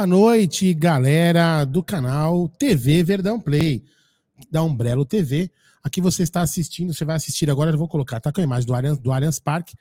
Boa noite, galera do canal TV Verdão Play, da Umbrello TV. Aqui você está assistindo, você vai assistir agora, eu vou colocar, tá com a imagem do Allianz, do Allianz Parque.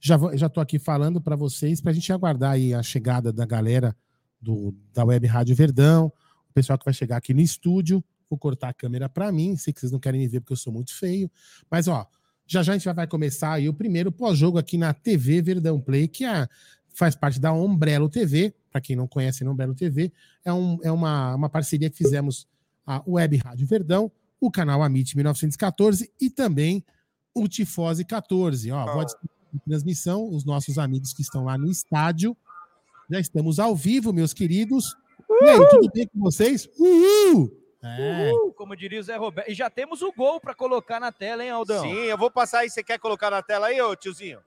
Já, tô aqui falando para vocês, para a gente aguardar aí a chegada da galera do, da Web Rádio Verdão, o pessoal que vai chegar aqui no estúdio. Vou cortar a câmera para mim, sei que vocês não querem me ver porque eu sou muito feio. Mas, ó, já já a gente vai começar aí o primeiro pós-jogo aqui na TV Verdão Play, que é, faz parte da Umbrello TV. Para quem não conhece a Umbrello TV, é, um, é uma, uma parceria que fizemos a Web Rádio Verdão, o canal Amit 1914 e também o Tifose 14. Ó, vou adicionar em transmissão os nossos amigos que estão lá no estádio. Já estamos ao vivo, meus queridos. E aí, tudo bem com vocês? Uhul! É, Uhul, como diria o Zé Roberto. E já temos o gol para colocar na tela, hein, Aldão? Sim, eu vou passar aí. Você quer colocar na tela aí, ô tiozinho?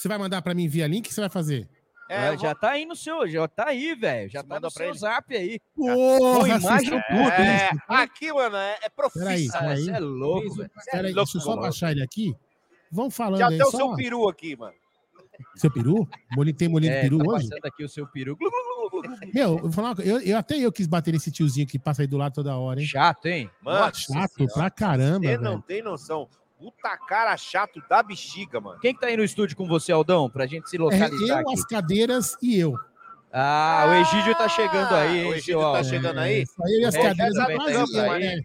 Você vai mandar para mim via link? O que você vai fazer? É, É, já tá aí no seu, já tá aí, velho. Já Você tá manda no pra seu ele? zap aí. Porra, imagem estão e vou... tudo, hein? é, aqui, mano, é, é profissa. Peraí, Ah. Você é louco, velho. É Peraí, louco, deixa eu só louco. baixar ele aqui. Vão falando Já aí. tem o seu peru aqui, mano. Seu peru? Molinho, tem molinho de É, peru tá hoje? passando aqui o seu peru. Meu, eu, vou falar uma coisa, eu, eu até eu quis bater nesse tiozinho que passa aí do lado toda hora, hein? Chato, hein? Mano, chato pra caramba, Você não tem noção. Puta cara chato da bexiga, mano. Quem que tá aí no estúdio com você, Aldão? Pra gente se É, localizar eu, aqui. as cadeiras e eu. Ah, o Egídio tá chegando aí, hein, O Egídio tá chegando É, aí? Aí eu e as É, cadeiras é tá vendo eu, aí? é.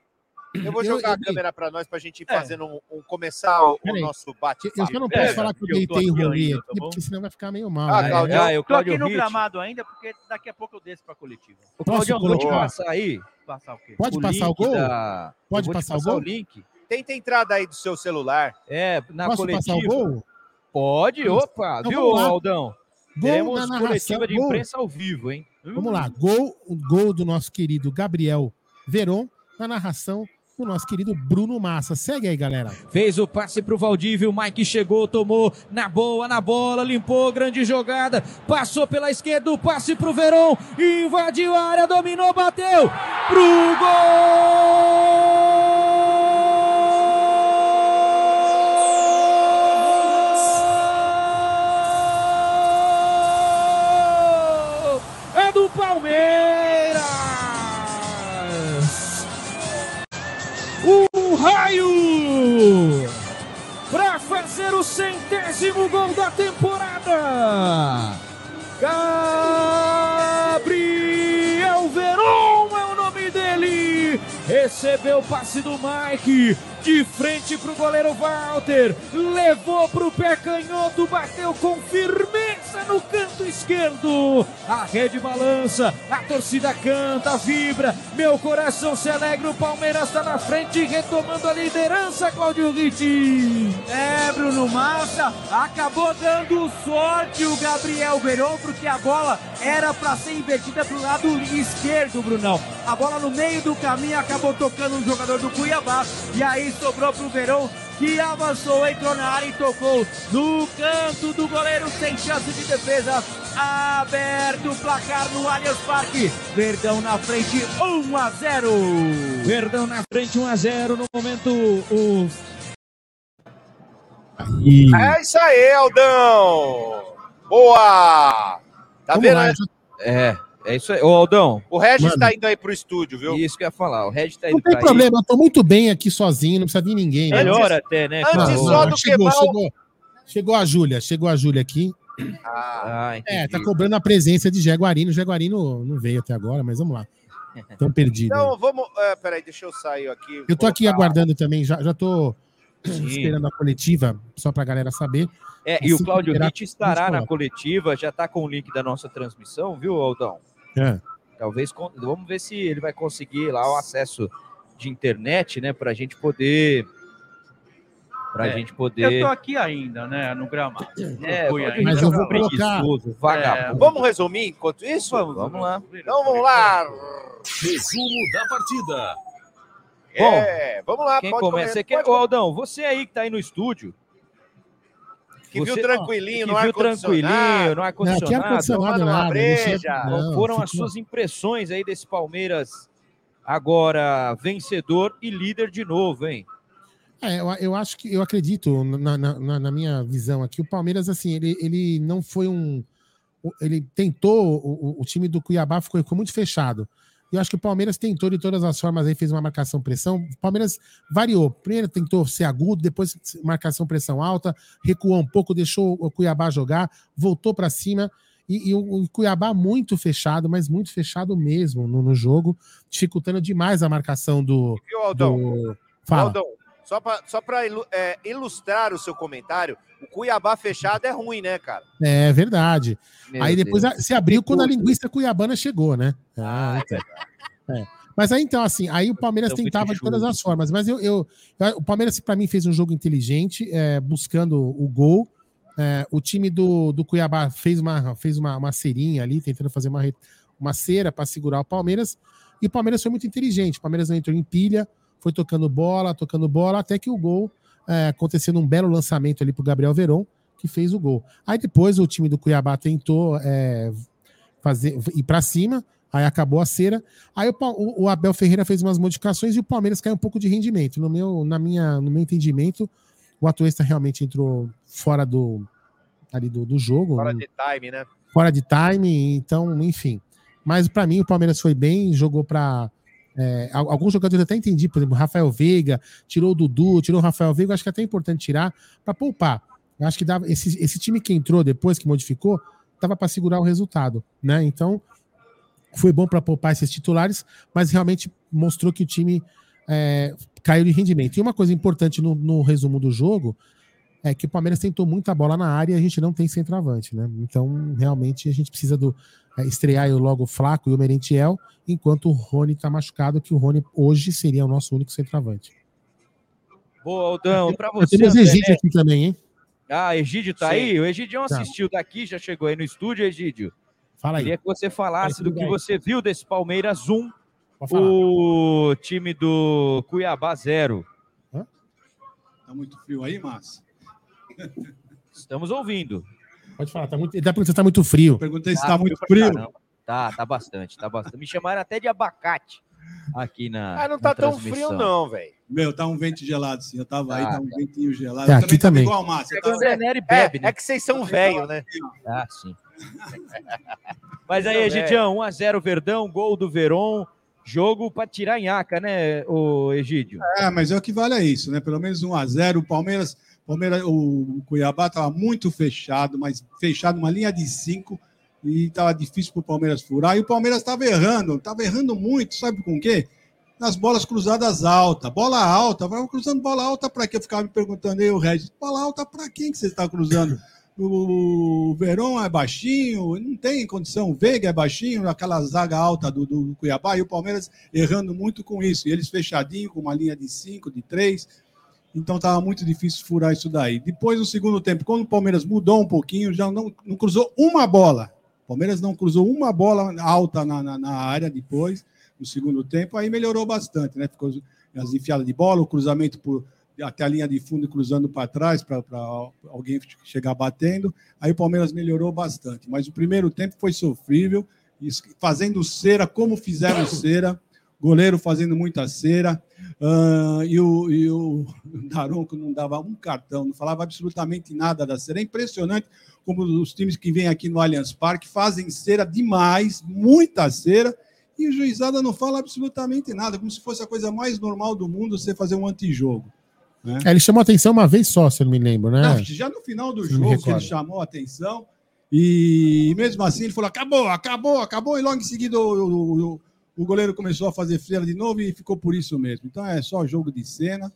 Eu vou Eu- jogar a eu- câmera pra nós, pra gente ir É. fazendo um, um- começar o, o nosso bate Eu só não É, posso falar que eu eu deitei e rolei ainda, aqui, tá porque senão vai ficar meio mal. Ah, né? Claudio. Ah, e o Tô Claudio aqui no Hit. gramado ainda, porque daqui a pouco eu desço pra coletiva. O Posso Claudião, vou te passar aí. Passar o quê? Pode passar o gol? da- Pode eu passar o gol? link. Tenta a entrada aí do seu celular. É, na Posso coletiva. passar o gol? Pode, opa, Então viu. Aldão? Gol Teremos na narração. coletiva de Gol. imprensa ao vivo, hein? Vamos lá, gol, o gol do nosso querido Gabriel Veron na narração do nosso querido Bruno Massa. Segue aí, galera. Fez o passe pro Valdívio, o Mike chegou, tomou na boa, na bola, limpou, grande jogada, passou pela esquerda, o passe pro Verón, invadiu a área, dominou, bateu pro gol! Centésimo gol da temporada. Gabriel Veron é o nome dele. Recebeu o passe do Mike de frente para o goleiro Walter. Levou para o pé canhoto, bateu com firmeza no canto esquerdo. A rede balança, a torcida canta, vibra. Meu coração se alegra. O Palmeiras está na frente, retomando a liderança, Claudio Ritti. É, Bruno Massa acabou dando sorte o Gabriel Verón, porque a bola era para ser invertida pro lado esquerdo, Brunão. A bola no meio do caminho acabou tocando um jogador do Cuiabá e aí sobrou pro Verón que avançou, entrou na área e tocou no canto do goleiro sem chance de defesa. Aberto o placar no Allianz Parque. Verdão na frente, 1 a 0. Verdão na frente, 1 a 0 no momento. O E... É isso aí, Aldão! Boa! Tá Vamos vendo? lá, É, é isso aí. Ô, Aldão, O Regis Mano. tá indo aí pro estúdio, viu? isso que eu ia falar. O Red tá Não indo tem pra aí. problema, eu tô muito bem aqui sozinho, não precisa vir ninguém. né? Melhor até, né? Antes só do chegou, que mal- chegou, chegou a Júlia, chegou a Júlia aqui. Ah, entendi. É, tá cobrando a presença de Jaguarino. O Jaguarino não veio até agora, mas vamos lá. Tão perdido. aí. então vamos. É, peraí, deixa eu sair aqui. Eu tô aqui aguardando também, já, já tô Sim. esperando a coletiva, só pra galera saber. É, e o Assim liberar, Ritt estará na coletiva, já tá com o link da nossa transmissão, viu, Aldão? É. Talvez, vamos ver se ele vai conseguir lá o acesso de internet, né, pra gente poder... Pra É, gente Eu poder... tô aqui ainda, né? No gramado. É. Mas eu é vou colocar- preguiçoso, vagabundo. Vamos resumir enquanto isso? Vamos lá. Então vamos lá. Resumo da partida. É, vamos lá. Quem pode começa? comer- Você quer... pode Ô, Aldão, você aí que tá aí no estúdio, Que viu você- tranquilinho, que no viu tranquilinho, Não, aqui ar-condicionado, ar-condicionado tomando uma nada. breja. Qual não, foram as suas impressões aí desse Palmeiras agora vencedor e líder de novo, hein? É, eu, eu acho que eu acredito na, na, na- minha visão aqui. O Palmeiras, assim, ele, ele não foi um. Ele tentou, o, o- o time do Cuiabá ficou, ficou muito fechado. E eu acho que o Palmeiras tentou de todas as formas aí, fez uma marcação-pressão. O Palmeiras variou. Primeiro tentou ser agudo, depois marcação-pressão alta, recuou um pouco, deixou o Cuiabá jogar, voltou para cima. E, e o, o Cuiabá muito fechado, mas muito fechado mesmo no, no jogo, dificultando demais a marcação do. Viu, Aldão? do... Fala. Aldão, só para só pra é, ilustrar o seu comentário, o Cuiabá fechado é ruim, né, cara? É verdade. Meu aí depois a- se abriu quando a linguiça cuiabana chegou, né? Ah, Ah, então. É. Mas aí então, assim, aí o Palmeiras Então, tentava de todas as formas. Mas eu, eu- eu- o Palmeiras, para mim, fez um jogo inteligente, é, buscando o gol. É, o time do, do Cuiabá fez, uma, fez uma, uma cerinha ali, tentando fazer uma, uma cera para segurar o Palmeiras. E o Palmeiras foi muito inteligente. O Palmeiras não entrou em pilha, foi tocando bola, tocando bola, até que o gol é, acontecendo um belo lançamento ali para o Gabriel Veron, que fez o gol. Aí depois o time do Cuiabá tentou é, fazer ir para cima, aí acabou a cera. Aí o, o- Abel Ferreira fez umas modificações e o Palmeiras caiu um pouco de rendimento. No meu, na minha, no meu entendimento, o Atuesta realmente entrou fora do ali do, do jogo, Fora não- de time, né? fora de time, então, enfim. Mas para mim o Palmeiras foi bem, jogou para alguns jogadores eu até entendi, por exemplo, Rafael Veiga, tirou o Dudu, tirou o Rafael Veiga, acho que é até importante tirar para poupar. Eu acho que dava esse, esse time que entrou depois que modificou, dava para segurar o resultado, né? Então, foi bom para poupar esses titulares, mas realmente mostrou que o time é, caiu de rendimento. E uma coisa importante no, no resumo do jogo é que o Palmeiras tentou muita bola na área e a gente não tem centroavante, né? Então, realmente, a gente precisa do é, estrear aí logo o Flaco e o Merentiel, enquanto o Rony está machucado, que o Rony hoje seria o nosso único centroavante. Boa, Aldão. Pra Eu você, tenho os André Egídio aqui também, hein? Ah, Egídio tá Sim. aí? O Egidião Tá. assistiu daqui, já chegou aí no estúdio, Egídio. Fala aí. Queria que você falasse do que bem. você viu desse Palmeiras 1, Pode falar. o time do Cuiabá 0. Tá muito frio aí, Márcio? Estamos ouvindo. Pode falar. Tá muito, dá pra você tá muito frio. Perguntei se Tá tá muito frio. Tá, tá bastante, tá bastante. Me chamaram até de abacate aqui na. Ah, não tá tão frio, não, velho. Meu, tá um vento gelado, sim. Eu tava aí, Tá, tá um ventinho gelado. É, Eu aqui também. igual É tava- Neri É, bebe, né? é que vocês são velho, né? Ah, sim. Mas aí, Egidião, 1x0 Verdão, gol do Veron. Jogo pra tirar em aca, né, o Egídio? É, mas é o que vale é isso, né? Pelo menos 1 a 0 O Palmeiras, Palmeiras o Cuiabá estava muito fechado, mas fechado uma linha de cinco e estava difícil para o Palmeiras furar. E o Palmeiras estava errando, estava errando muito, sabe com o quê? Nas bolas cruzadas altas. Bola alta, vai cruzando bola alta para quê? Eu ficava me perguntando aí, o Regis, bola alta para quem que você está cruzando? O Verón é baixinho, não tem condição. O Veiga é baixinho, aquela zaga alta do, do Cuiabá, e o Palmeiras errando muito com isso. E eles fechadinho, com uma linha de cinco, de três. Então estava muito difícil furar isso daí. Depois, no segundo tempo, quando o Palmeiras mudou um pouquinho, já não, não cruzou uma bola. O Palmeiras não cruzou uma bola alta na, na, na área depois, no segundo tempo, aí melhorou bastante, né? Ficou as enfiadas de bola, o cruzamento por, até a linha de fundo cruzando para trás para alguém chegar batendo. Aí o Palmeiras melhorou bastante. Mas o primeiro tempo foi sofrível, fazendo cera como fizeram cera, goleiro fazendo muita cera, ah, e, o, e o Daronco não dava um cartão, não falava absolutamente nada da cera. É impressionante como os times que vêm aqui no Allianz Parque fazem cera demais, muita cera, e o juizada não fala absolutamente nada, como se fosse a coisa mais normal do mundo você fazer um antijogo. É, ele chamou atenção uma vez só, se eu não me lembro, né? Não, já no final do Se jogo que ele chamou a atenção e mesmo assim ele falou acabou, acabou, acabou e logo em seguida o, o- o- o goleiro começou a fazer freira de novo e ficou por isso mesmo. Então é só jogo de cena.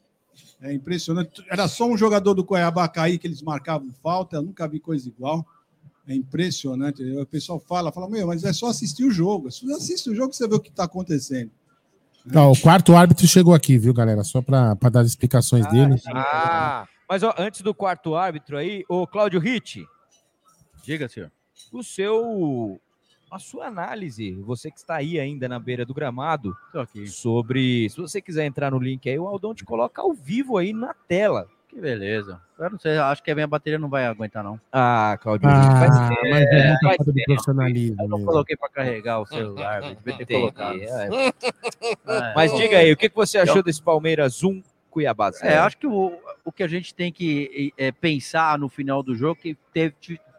É impressionante. Era só um jogador do Cuiabá cair que eles marcavam falta. Eu nunca vi coisa igual. É impressionante. O pessoal fala, fala, meu, mas é só assistir o jogo. Se você assiste o jogo, você vê o que está acontecendo. Ó, o quarto árbitro chegou aqui, viu, galera? Só para dar as explicações dele. Ah, Mas ó, antes do quarto árbitro aí, o Cláudio Ritt, Diga, senhor. o seu. A sua análise, você que está aí ainda na beira do gramado, sobre. Se você quiser entrar no link aí, o Aldão te coloca ao vivo aí na tela. Que beleza. Eu não sei, acho que a minha bateria não vai aguentar, não. Ah, Cláudio Ritt, Ah, faz mas é muita falta de tempo. profissionalismo. Eu não coloquei para carregar o celular, devia ter Entendi, colocado. é. É. Mas diga aí, o que que você achou desse Palmeiras 1, Cuiabá. É, acho que o, o que a gente tem que é, pensar no final do jogo é que teve,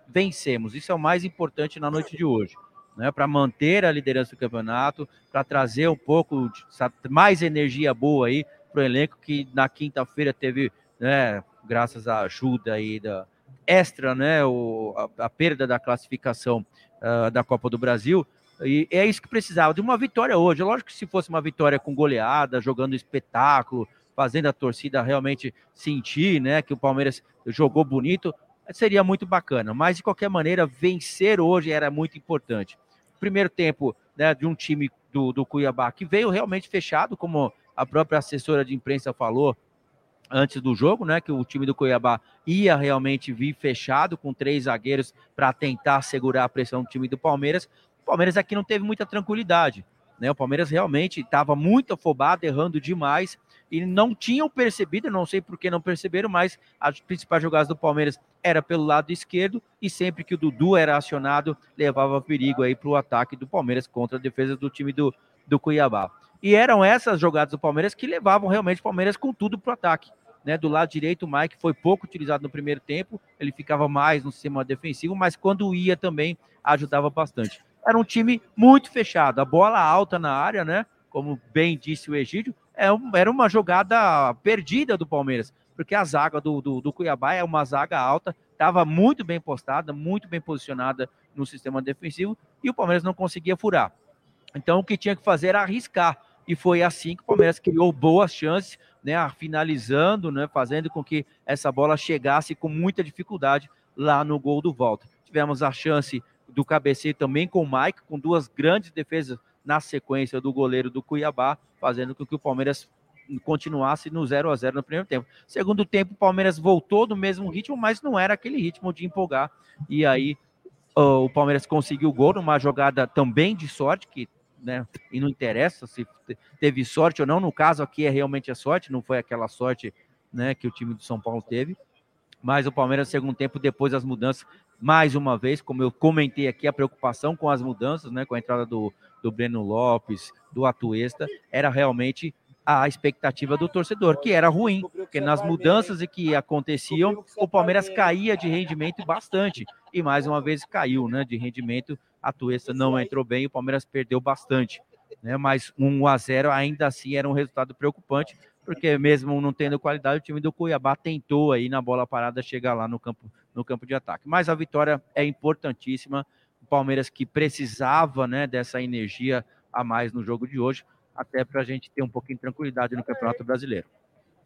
vencemos. Isso é o mais importante na noite de hoje. Né, para manter a liderança do campeonato, para trazer um pouco de, mais energia boa aí para o elenco que na quinta-feira teve, né, graças à ajuda aí da extra, né, o, a, a perda da classificação uh, da Copa do Brasil, e é isso que precisava, de uma vitória hoje. Lógico que se fosse uma vitória com goleada, jogando espetáculo, fazendo a torcida realmente sentir né, que o Palmeiras jogou bonito, seria muito bacana. Mas, de qualquer maneira, vencer hoje era muito importante. Primeiro tempo né, de um time do, do Cuiabá que veio realmente fechado, como a própria assessora de imprensa falou antes do jogo, né? Que o time do Cuiabá ia realmente vir fechado com três zagueiros para tentar segurar a pressão do time do Palmeiras. O Palmeiras aqui não teve muita tranquilidade. Né? O Palmeiras realmente estava muito afobado, errando demais e não tinham percebido, não sei por que não perceberam, mas as principais jogadas do Palmeiras era pelo lado esquerdo e sempre que o Dudu era acionado, levava perigo aí para o ataque do Palmeiras contra a defesa do time do, do Cuiabá. E eram essas jogadas do Palmeiras que levavam realmente o Palmeiras com tudo para o ataque. Né, do lado direito, o Mike foi pouco utilizado no primeiro tempo, ele ficava mais no sistema defensivo, mas quando ia também ajudava bastante. Era um time muito fechado, a bola alta na área, né? Como bem disse o Egídio, era uma jogada perdida do Palmeiras, porque a zaga do, do, do Cuiabá é uma zaga alta, estava muito bem postada, muito bem posicionada no sistema defensivo, e o Palmeiras não conseguia furar. Então o que tinha que fazer era arriscar. E foi assim que o Palmeiras criou boas chances, né, finalizando, né, fazendo com que essa bola chegasse com muita dificuldade lá no gol do Volta. Tivemos a chance do cabeceio também com o Mike, com duas grandes defesas na sequência do goleiro do Cuiabá, fazendo com que o Palmeiras continuasse no 0 a 0 no primeiro tempo. Segundo tempo, o Palmeiras voltou no mesmo ritmo, mas não era aquele ritmo de empolgar. E aí o Palmeiras conseguiu o gol numa jogada também de sorte, que né? E não interessa se teve sorte ou não. No caso aqui é realmente a sorte, não foi aquela sorte, né, que o time do São Paulo teve. Mas o Palmeiras, segundo tempo, depois das mudanças, mais uma vez, como eu comentei aqui, a preocupação com as mudanças, né, com a entrada do, do Breno Lopes, do Atuesta, era realmente a expectativa do torcedor, que era ruim, porque nas mudanças que aconteciam, o Palmeiras caía de rendimento bastante, e mais uma vez caiu né, de rendimento, a Tuesta não entrou bem, o Palmeiras perdeu bastante, né, mas 1 a 0 ainda assim era um resultado preocupante, porque mesmo não tendo qualidade, o time do Cuiabá tentou aí na bola parada chegar lá no campo, no campo de ataque. Mas a vitória é importantíssima, o Palmeiras que precisava né, dessa energia a mais no jogo de hoje, até para a gente ter um pouquinho de tranquilidade no Campeonato Brasileiro.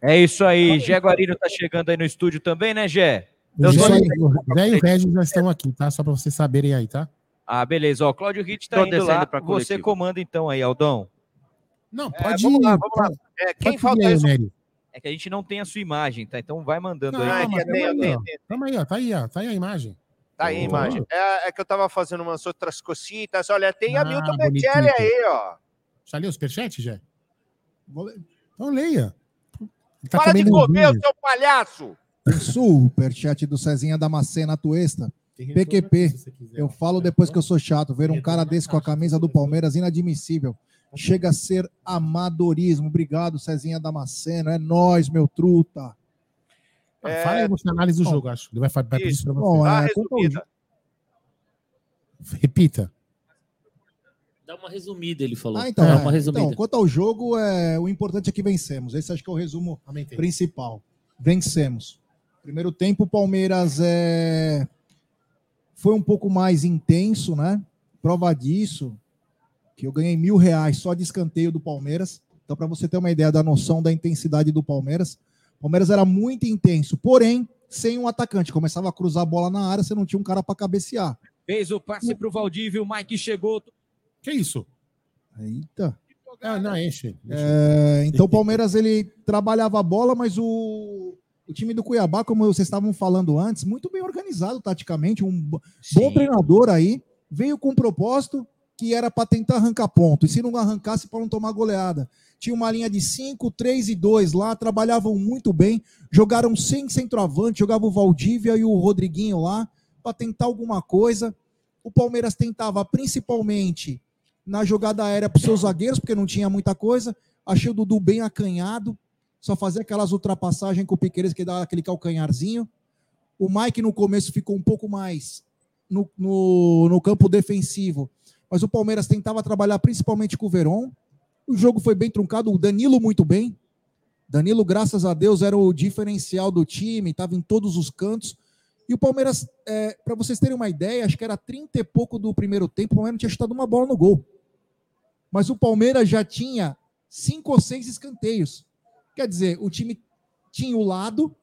É isso aí. Gé Guarino está chegando aí no estúdio também, né, Gé? O Zé e o Regis já estão aqui, tá? Só para vocês saberem aí, tá? Ah, beleza. Ó, Cláudio Ritt está indo lá. Você comanda então aí, Aldão. Não, é, pode é, vamos ir. Lá, vamos lá. É, quem falta aí, Nery. É que a gente não tem a sua imagem, tá? Então vai mandando não, aí. Não, é tem, tem, tem, Tamo aí, ó. Tá aí, ó. Tá aí a imagem. Tá aí a imagem. É, é, que eu tava fazendo umas outras cositas. Olha, tem ah, a Milton Betelli aí, ó. Já leu o superchat, já? Então leia. Tá Para de comer, o seu palhaço! Superchat do Cezinha Damascena Tuesta. PQP. Eu falo depois que eu sou chato. Ver um cara desse com a camisa do Palmeiras, inadmissível. Chega a ser amadorismo. Obrigado, Cezinha Damasceno. É nós, meu truta. Ah, é... Fala aí você análise do Bom, jogo, acho. Ele vai, pedir isso pra você. Bom, é, Repita. Dá uma resumida, ele falou. Ah, então, é, uma resumida. então, quanto ao jogo, é, o importante é que vencemos. Esse acho que é o resumo Aumentei. principal. Vencemos. Primeiro tempo, o Palmeiras é... foi um pouco mais intenso, né? Prova disso, que eu ganhei mil reais só de escanteio do Palmeiras. Então, para você ter uma ideia da noção da intensidade do Palmeiras, o Palmeiras era muito intenso, porém, sem um atacante. Começava a cruzar a bola na área, você não tinha um cara para cabecear. Fez o passe para o Valdívio, o Mike chegou. Que isso? Eita. Ah, não, enche. É, então o Palmeiras ele trabalhava a bola, mas o, o time do Cuiabá, como vocês estavam falando antes, muito bem organizado taticamente, um Sim. bom treinador aí, veio com um propósito, que era para tentar arrancar ponto. E se não arrancasse, para não tomar goleada. Tinha uma linha de 5, 3 e 2 lá, trabalhavam muito bem, jogaram sem centroavante, jogava o Valdívia e o Rodriguinho lá, para tentar alguma coisa. O Palmeiras tentava principalmente na jogada aérea para os seus zagueiros, porque não tinha muita coisa. Achei o Dudu bem acanhado. só fazia aquelas ultrapassagens com o Piqueires que dá aquele calcanharzinho. O Mike no começo ficou um pouco mais no, no, no campo defensivo, mas o Palmeiras tentava trabalhar principalmente com o Verón. O jogo foi bem truncado, o Danilo muito bem. Danilo, graças a Deus, era o diferencial do time, estava em todos os cantos. E o Palmeiras, é, para vocês terem uma ideia, acho que era 30 e pouco do primeiro tempo, o Palmeiras não tinha chutado uma bola no gol. Mas o Palmeiras já tinha cinco ou seis escanteios. Quer dizer, o time tinha o lado,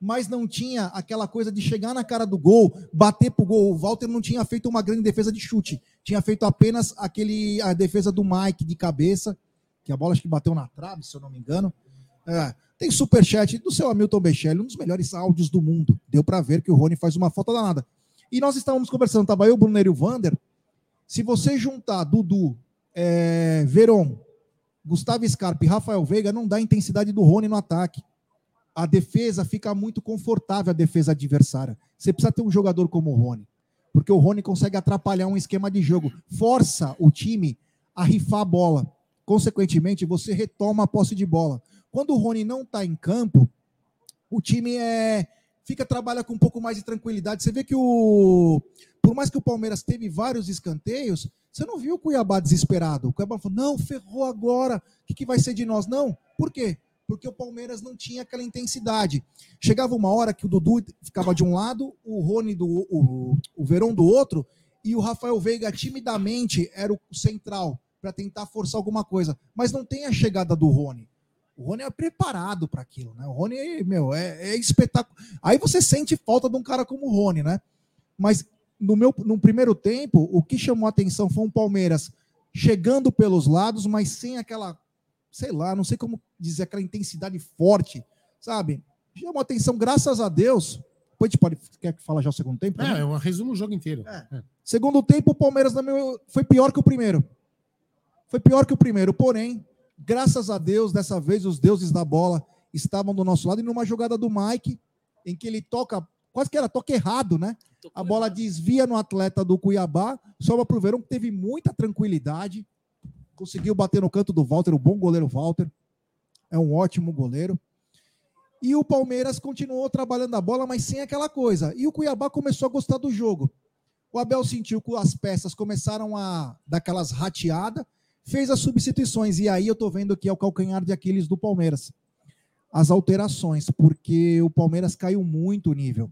mas não tinha aquela coisa de chegar na cara do gol, bater pro gol. O Walter não tinha feito uma grande defesa de chute, tinha feito apenas aquele a defesa do Mike de cabeça, que a bola acho que bateu na trave, se eu não me engano. É, tem superchat do seu Hamilton Bechelli, um dos melhores áudios do mundo. Deu para ver que o Rony faz uma falta danada. E nós estávamos conversando, tava eu, o Brunner e o Vander. Se você juntar Dudu, é, Veron, Gustavo Scarpa e Rafael Veiga, não dá a intensidade do Rony no ataque. A defesa fica muito confortável, a defesa adversária. Você precisa ter um jogador como o Rony. Porque o Rony consegue atrapalhar um esquema de jogo. Força o time a rifar a bola. Consequentemente, você retoma a posse de bola. Quando o Rony não está em campo, o time é fica trabalha com um pouco mais de tranquilidade. Você vê que o por mais que o Palmeiras teve vários escanteios, você não viu o Cuiabá desesperado. O Cuiabá falou: "Não, ferrou agora. O que, que vai ser de nós?" Não. Por quê? Porque o Palmeiras não tinha aquela intensidade. Chegava uma hora que o Dudu ficava de um lado, o Rony do o, o Verão do outro e o Rafael Veiga timidamente era o central para tentar forçar alguma coisa, mas não tem a chegada do Rony. O Rony é preparado para aquilo, né? O Rony, meu, é, é espetáculo. Aí você sente falta de um cara como o Rony, né? Mas no meu no primeiro tempo, o que chamou a atenção foi um Palmeiras chegando pelos lados, mas sem aquela, sei lá, não sei como dizer, aquela intensidade forte, sabe? Chamou atenção, graças a Deus. Depois a gente pode. Quer falar já o segundo tempo? É, eu resumo o jogo inteiro. É. Segundo tempo, o Palmeiras meu, foi pior que o primeiro. Foi pior que o primeiro, porém, Graças a Deus, dessa vez os deuses da bola estavam do nosso lado e numa jogada do Mike, em que ele toca, quase que era toque errado, né? A bola desvia no atleta do Cuiabá, sobra para o Verão, que teve muita tranquilidade, conseguiu bater no canto do Walter, o bom goleiro Walter, é um ótimo goleiro. E o Palmeiras continuou trabalhando a bola, mas sem aquela coisa. E o Cuiabá começou a gostar do jogo. O Abel sentiu que as peças começaram a dar aquelas rateadas, fez as substituições. E aí eu tô vendo que é o calcanhar de Aquiles do Palmeiras. As alterações, porque o Palmeiras caiu muito o nível.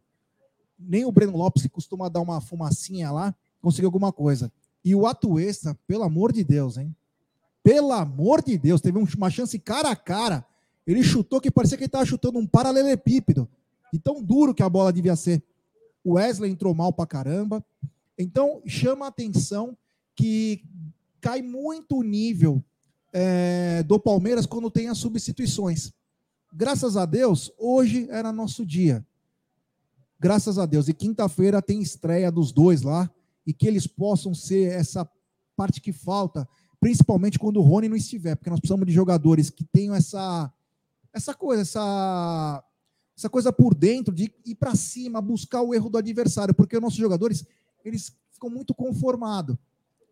Nem o Breno Lopes, que costuma dar uma fumacinha lá, conseguiu alguma coisa. E o Atuesta, pelo amor de Deus, hein? Pelo amor de Deus, teve uma chance cara a cara. Ele chutou que parecia que ele estava chutando um paralelepípedo. E tão duro que a bola devia ser. O Wesley entrou mal pra caramba. Então, chama a atenção que cai muito o nível é, do Palmeiras quando tem as substituições. Graças a Deus, hoje era nosso dia. Graças a Deus. E quinta-feira tem estreia dos dois lá. E que eles possam ser essa parte que falta, principalmente quando o Rony não estiver, porque nós precisamos de jogadores que tenham essa, essa coisa, essa, essa coisa por dentro de ir para cima, buscar o erro do adversário, porque os nossos jogadores eles ficam muito conformados.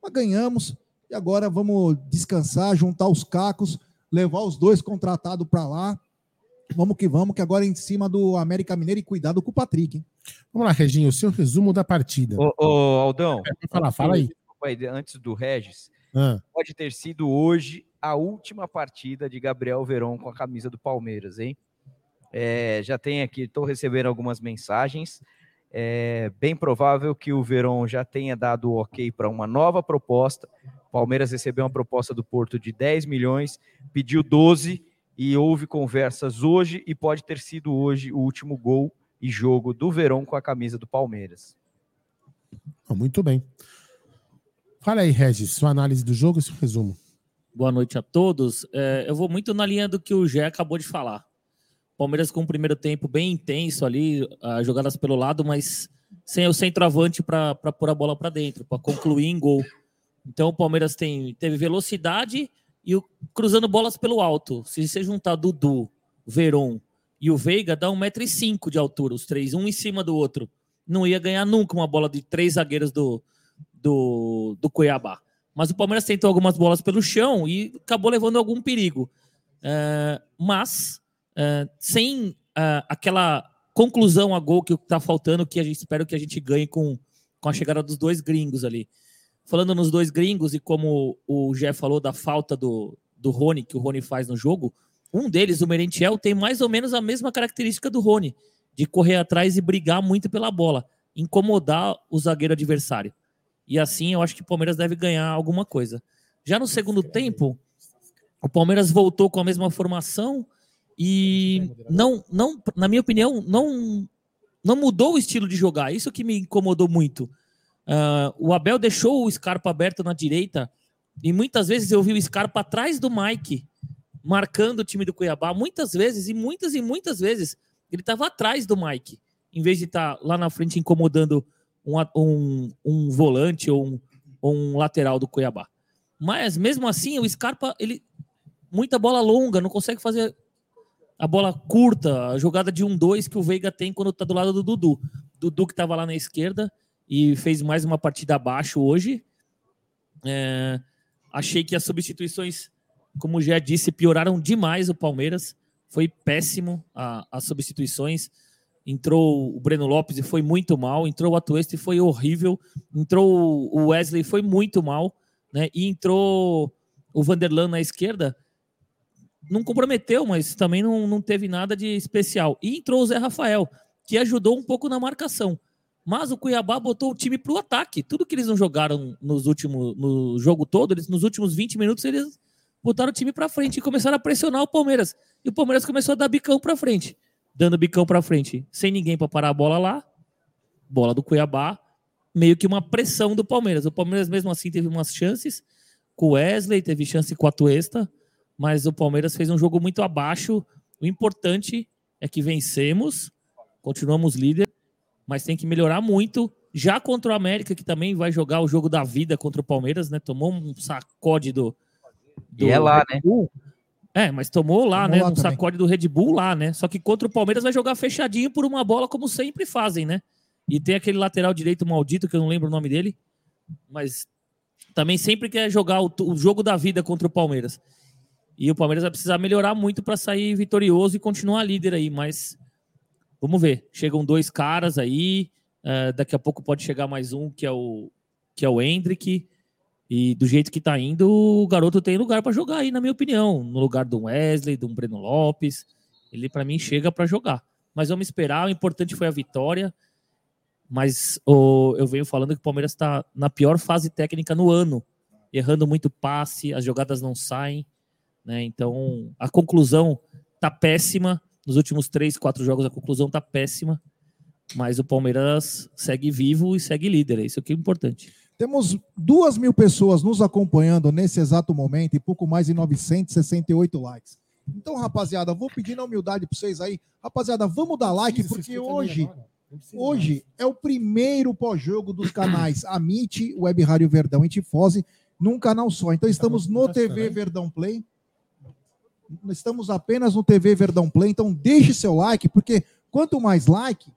Mas ganhamos, e agora vamos descansar, juntar os cacos, levar os dois contratados para lá. Vamos que vamos, que agora é em cima do América Mineiro e cuidado com o Patrick. Hein? Vamos lá, Reginho, o seu resumo da partida. Ô, ô Aldão. É, falar, fala aí. Antes do Regis, ah. pode ter sido hoje a última partida de Gabriel Veron com a camisa do Palmeiras, hein? É, já tem aqui, estou recebendo algumas mensagens. É bem provável que o Verón já tenha dado o ok para uma nova proposta Palmeiras recebeu uma proposta do Porto de 10 milhões, pediu 12 e houve conversas hoje e pode ter sido hoje o último gol e jogo do Verão com a camisa do Palmeiras. Muito bem. Fala aí, Regis, sua análise do jogo e seu resumo. Boa noite a todos. É, eu vou muito na linha do que o Gé acabou de falar. Palmeiras com um primeiro tempo bem intenso ali, jogadas pelo lado, mas sem o centroavante para pôr a bola para dentro, para concluir em gol. Então o Palmeiras tem, teve velocidade e o, cruzando bolas pelo alto. Se você juntar Dudu, Veron e o Veiga, dá 1,5m de altura, os três, um em cima do outro. Não ia ganhar nunca uma bola de três zagueiros do, do, do Cuiabá. Mas o Palmeiras tentou algumas bolas pelo chão e acabou levando algum perigo. É, mas é, sem é, aquela conclusão a gol que está faltando, que a gente espera que a gente ganhe com, com a chegada dos dois gringos ali. Falando nos dois gringos e como o Jeff falou da falta do, do Rony, que o Rony faz no jogo, um deles, o Merentiel, tem mais ou menos a mesma característica do Rony, de correr atrás e brigar muito pela bola, incomodar o zagueiro adversário. E assim eu acho que o Palmeiras deve ganhar alguma coisa. Já no segundo tempo, o Palmeiras voltou com a mesma formação e não, não, na minha opinião, não, não mudou o estilo de jogar. Isso que me incomodou muito. Uh, o Abel deixou o Scarpa aberto na direita e muitas vezes eu vi o Scarpa atrás do Mike, marcando o time do Cuiabá. Muitas vezes, e muitas e muitas vezes, ele estava atrás do Mike, em vez de estar tá lá na frente incomodando um, um, um volante ou um, ou um lateral do Cuiabá. Mas mesmo assim, o Scarpa, ele muita bola longa, não consegue fazer a bola curta, a jogada de 1-2 que o Veiga tem quando tá do lado do Dudu. Dudu que estava lá na esquerda e fez mais uma partida abaixo hoje. É, achei que as substituições, como já disse, pioraram demais o Palmeiras. Foi péssimo a, as substituições. Entrou o Breno Lopes e foi muito mal. Entrou o Atuesta e foi horrível. Entrou o Wesley e foi muito mal. Né? E entrou o Vanderlan na esquerda não comprometeu, mas também não, não teve nada de especial. E entrou o Zé Rafael, que ajudou um pouco na marcação. Mas o Cuiabá botou o time para o ataque. Tudo que eles não jogaram nos últimos, no jogo todo, eles, nos últimos 20 minutos, eles botaram o time para frente e começaram a pressionar o Palmeiras. E o Palmeiras começou a dar bicão para frente, dando bicão para frente, sem ninguém para parar a bola lá. Bola do Cuiabá, meio que uma pressão do Palmeiras. O Palmeiras mesmo assim teve umas chances com o Wesley, teve chance com a Tuesta, mas o Palmeiras fez um jogo muito abaixo. O importante é que vencemos, continuamos líder, mas tem que melhorar muito. Já contra o América, que também vai jogar o jogo da vida contra o Palmeiras, né? Tomou um sacode do. do e é lá, né? É, mas tomou lá, tomou né? Lá um também. sacode do Red Bull lá, né? Só que contra o Palmeiras vai jogar fechadinho por uma bola, como sempre fazem, né? E tem aquele lateral direito maldito, que eu não lembro o nome dele, mas também sempre quer jogar o, o jogo da vida contra o Palmeiras. E o Palmeiras vai precisar melhorar muito para sair vitorioso e continuar líder aí, mas vamos ver. Chegam dois caras aí, uh, daqui a pouco pode chegar mais um, que é o que é o Hendrick. E do jeito que tá indo, o garoto tem lugar para jogar aí, na minha opinião, no lugar do Wesley, do Breno Lopes. Ele para mim chega para jogar. Mas vamos esperar, o importante foi a vitória. Mas oh, eu venho falando que o Palmeiras está na pior fase técnica no ano, errando muito passe, as jogadas não saem. Né? Então, a conclusão tá péssima. Nos últimos três, quatro jogos, a conclusão tá péssima. Mas o Palmeiras segue vivo e segue líder. É isso que é importante. Temos duas mil pessoas nos acompanhando nesse exato momento e pouco mais de 968 likes. Então, rapaziada, vou pedir na humildade para vocês aí. Rapaziada, vamos dar like, porque hoje, hoje é o primeiro pós-jogo dos canais Amit, Web Rádio Verdão e Tifose num canal só. Então, estamos no TV Verdão Play estamos apenas no TV Verdão Play, então deixe seu like, porque quanto mais like,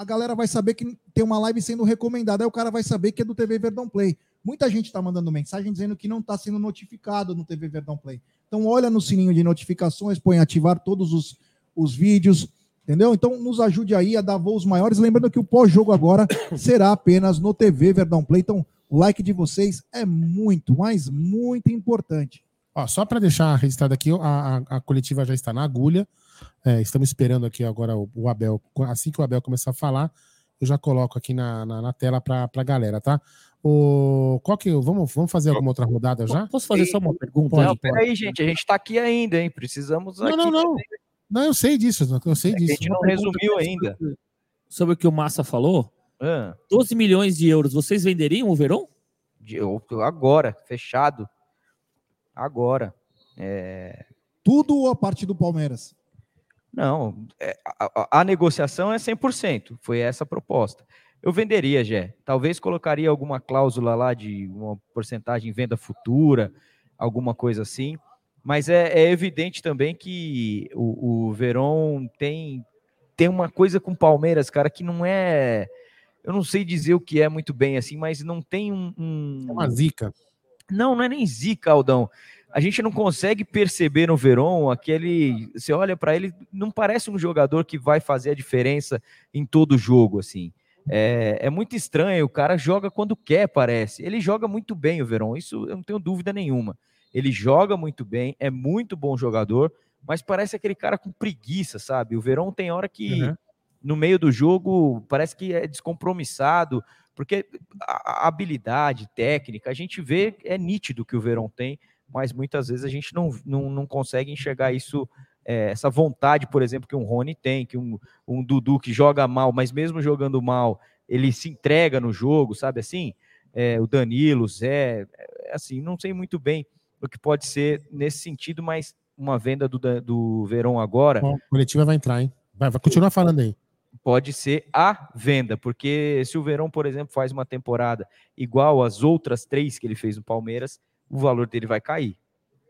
a galera vai saber que tem uma live sendo recomendada, aí o cara vai saber que é do TV Verdão Play. Muita gente está mandando mensagem dizendo que não está sendo notificado no TV Verdão Play. Então olha no sininho de notificações, põe ativar todos os, os vídeos, entendeu? Então nos ajude aí a dar voos maiores, lembrando que o pós-jogo agora será apenas no TV Verdão Play. Então o like de vocês é muito, mas muito importante. Ó, só para deixar registrado aqui, a, a, a, coletiva já está na agulha. É, estamos esperando aqui agora o, o, Abel. Assim que o Abel começar a falar, eu já coloco aqui na, na, na tela para a galera, tá? O, qual que, vamos, vamos fazer alguma outra rodada já? Posso fazer só uma pergunta? Não, peraí, gente, a gente está aqui ainda, hein? Precisamos. Não, não, não. Não, eu sei disso, eu sei disso. A gente não resumiu ainda. Sobre o que o Massa falou, ah. 12 milhões de euros, vocês venderiam o Verão? Agora, fechado agora. É... Tudo ou a parte do Palmeiras? Não, é, a, a, negociação é 100%, foi essa a proposta. Eu venderia, Gé. Talvez colocaria alguma cláusula lá de uma porcentagem em venda futura, alguma coisa assim. Mas é, é evidente também que o, o Verón tem, tem uma coisa com o Palmeiras, cara, que não é. Eu não sei dizer o que é muito bem assim, mas não tem um. um... É uma zica. Não, não é nem zica, Aldão. A gente não consegue perceber no Verón aquele. Você olha para ele, não parece um jogador que vai fazer a diferença em todo jogo, assim. É, é, muito estranho, o cara joga quando quer, parece. Ele joga muito bem, o Verón, isso eu não tenho dúvida nenhuma. Ele joga muito bem, é muito bom jogador, mas parece aquele cara com preguiça, sabe? O Verón tem hora que, uhum. no meio do jogo, parece que é descompromissado, porque a habilidade técnica, a gente vê, é nítido que o Verón tem, mas muitas vezes a gente não, não, não consegue enxergar isso, é, essa vontade, por exemplo, que um Rony tem, que um, um Dudu que joga mal, mas mesmo jogando mal, ele se entrega no jogo, sabe assim? É, o Danilo, o Zé, é, assim, não sei muito bem o que pode ser nesse sentido, mas uma venda do, do Verão agora. Bom, a coletiva vai entrar, hein? Vai, vai continuar falando aí. Pode ser a venda, porque se o Verão, por exemplo, faz uma temporada igual às outras três que ele fez no Palmeiras, o valor dele vai cair.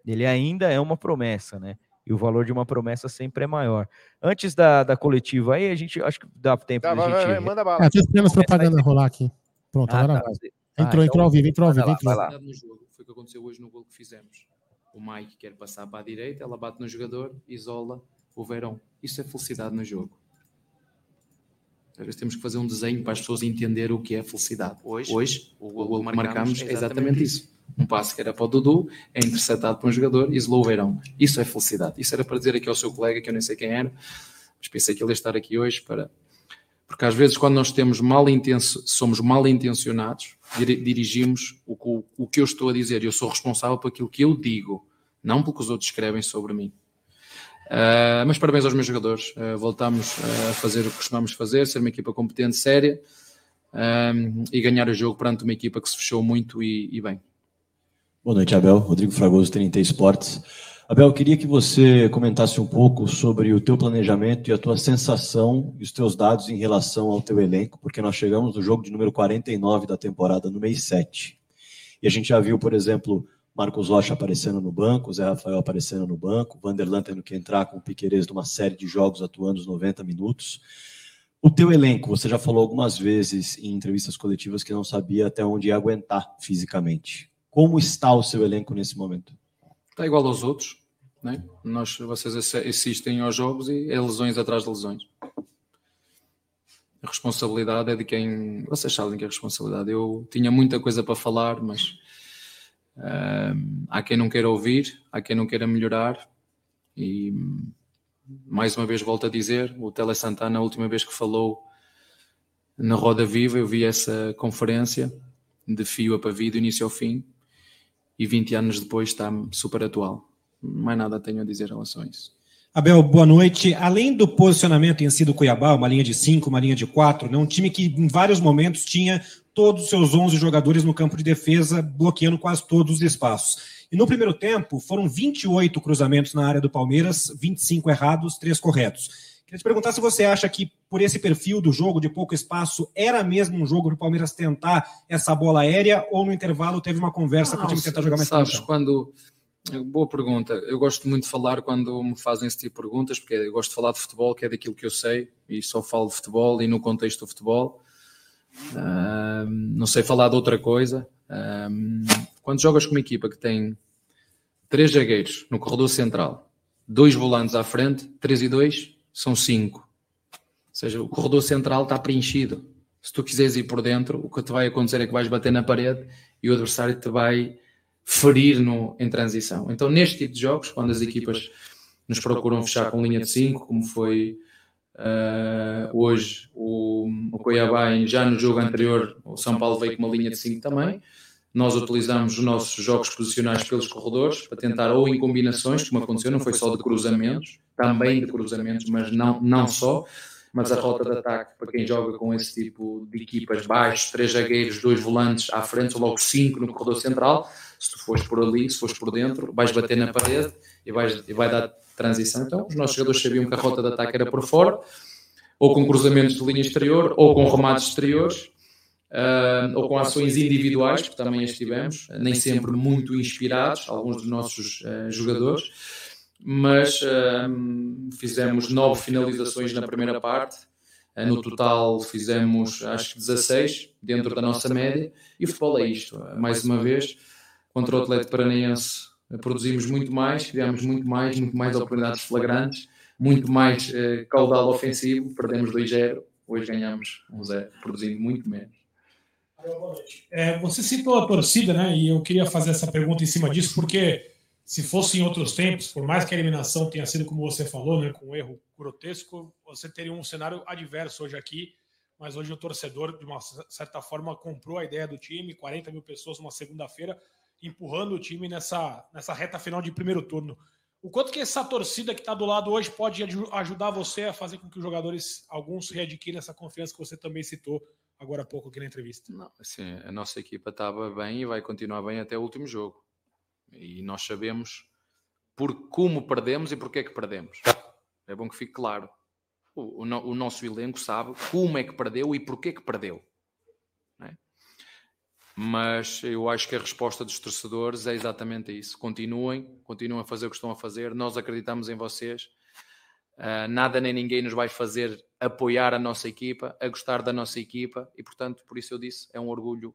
Ele ainda é uma promessa, né? E o valor de uma promessa sempre é maior. Antes da, da coletiva aí, a gente acho que dá tempo tá, da gente. Vai, manda bala. Ah, tô esperando as propagandas rolar aqui. Pronto, ah, agora tá. vai. Ah, entrou, então, entrou ao vivo, entrou ao vivo, entrou. Lá. No jogo, foi o que aconteceu hoje no gol que fizemos. O Mike quer passar para a direita, ela bate no jogador, isola o Verão. Isso é felicidade no jogo. Às vezes temos que fazer um desenho para as pessoas entenderem o que é felicidade. Hoje, hoje o gol que marcamos é exatamente isso um passe que era para o Dudu, é interceptado por um jogador e isolou o Verão. Isso é felicidade. Isso era para dizer aqui ao seu colega, que eu nem sei quem era, mas pensei que ele ia estar aqui hoje para. Porque às vezes, quando nós temos mal intenso, somos mal intencionados, dirigimos o que, o que eu estou a dizer. Eu sou responsável por aquilo que eu digo, não pelo que os outros escrevem sobre mim. Uh, mas parabéns aos meus jogadores. Uh, voltamos a fazer o que costumamos fazer, ser uma equipa competente, séria uh, e ganhar o jogo perante uma equipa que se fechou muito e, e bem. Boa noite, Abel. Rodrigo Fragoso, TNT Esportes. Abel, queria que você comentasse um pouco sobre o teu planejamento e a tua sensação e os teus dados em relação ao teu elenco, porque nós chegamos no jogo de número 49 da temporada, no mês 7. E a gente já viu, por exemplo, Marcos Rocha aparecendo no banco, Zé Rafael aparecendo no banco, Vanderlan tendo que entrar com o Piqueires numa série de jogos atuando os 90 minutos. O teu elenco, você já falou algumas vezes em entrevistas coletivas que não sabia até onde ia aguentar fisicamente. Como está o seu elenco nesse momento? Está igual aos outros. Né? Nós, vocês assistem aos jogos e é lesões atrás de lesões. A responsabilidade é de quem. Vocês sabem que é a responsabilidade. Eu tinha muita coisa para falar, mas uh, há quem não queira ouvir, há quem não queira melhorar. E mais uma vez volto a dizer: o Tele Santana, a última vez que falou na Roda Viva, eu vi essa conferência de fio a pavio, do início ao fim e 20 anos depois está super atual. Mais nada tenho a dizer em relação a isso. Abel, boa noite. Além do posicionamento em si do Cuiabá, uma linha de 5, uma linha de 4, né, um time que em vários momentos tinha todos os seus 11 jogadores no campo de defesa, bloqueando quase todos os espaços. E no primeiro tempo, foram 28 cruzamentos na área do Palmeiras, 25 errados, 3 corretos. Queria te perguntar se você acha que, por esse perfil do jogo, de pouco espaço, era mesmo um jogo para o Palmeiras tentar essa bola aérea ou no intervalo teve uma conversa para o time tentar jogar mais Sabes, quando. Boa pergunta. Eu gosto muito de falar quando me fazem esse tipo de perguntas, porque eu gosto de falar de futebol, que é daquilo que eu sei, e só falo de futebol e no contexto do futebol. não sei falar de outra coisa. quando jogas com uma equipa que tem três zagueiros no corredor central, dois volantes à frente, três e dois, são cinco. Ou seja, o corredor central está preenchido. Se tu quiseres ir por dentro, o que te vai acontecer é que vais bater na parede e o adversário te vai ferir no, em transição. Então, neste tipo de jogos, quando as equipas nos procuram fechar com linha de 5, como foi uh, hoje o, o Cuiabá, já no jogo anterior, o São Paulo veio com uma linha de 5 também. Nós utilizamos os nossos jogos posicionais pelos corredores para tentar, ou em combinações, como aconteceu, não foi só de cruzamentos, também de cruzamentos, mas não, não só. Mas a rota de ataque, para quem joga com esse tipo de equipas baixos, três zagueiros, dois volantes à frente, ou logo cinco no corredor central, se tu fores por ali, se fores por dentro, vais bater na parede e, vais, e vai dar transição. Então, os nossos jogadores sabiam que a rota de ataque era por fora, ou com cruzamentos de linha exterior, ou com remates exteriores, uh, ou com ações individuais, que também as tivemos, nem sempre muito inspirados, alguns dos nossos uh, jogadores, mas uh, fizemos nove finalizações na primeira parte. no total fizemos acho que 16 dentro da nossa média e o futebol é isto. Mais uma vez, contra o Atlético Paranaense produzimos muito mais, criamos muito mais, muito mais oportunidades flagrantes, muito mais eh, caudal ofensivo, perdemos 2-0, hoje ganhamos 1-0, produzindo muito menos. É, você citou a torcida, né? E eu queria fazer essa pergunta em cima disso, porque se fosse em outros tempos, por mais que a eliminação tenha sido como você falou, né, com um erro grotesco, você teria um cenário adverso hoje aqui. Mas hoje o torcedor, de uma certa forma, comprou a ideia do time, 40 mil pessoas numa segunda-feira, empurrando o time nessa, nessa reta final de primeiro turno. O quanto que essa torcida que está do lado hoje pode ajudar você a fazer com que os jogadores, alguns, readquirem essa confiança que você também citou agora há pouco aqui na entrevista? Não, assim, a nossa equipa estava bem e vai continuar bem até o último jogo. E nós sabemos por como perdemos e porque é que perdemos. É bom que fique claro. O, o, o nosso elenco sabe como é que perdeu e porque é que perdeu. É? Mas eu acho que a resposta dos torcedores é exatamente isso. Continuem, continuem a fazer o que estão a fazer. Nós acreditamos em vocês. Uh, nada nem ninguém nos vai fazer apoiar a nossa equipa, a gostar da nossa equipa e, portanto, por isso eu disse, é um orgulho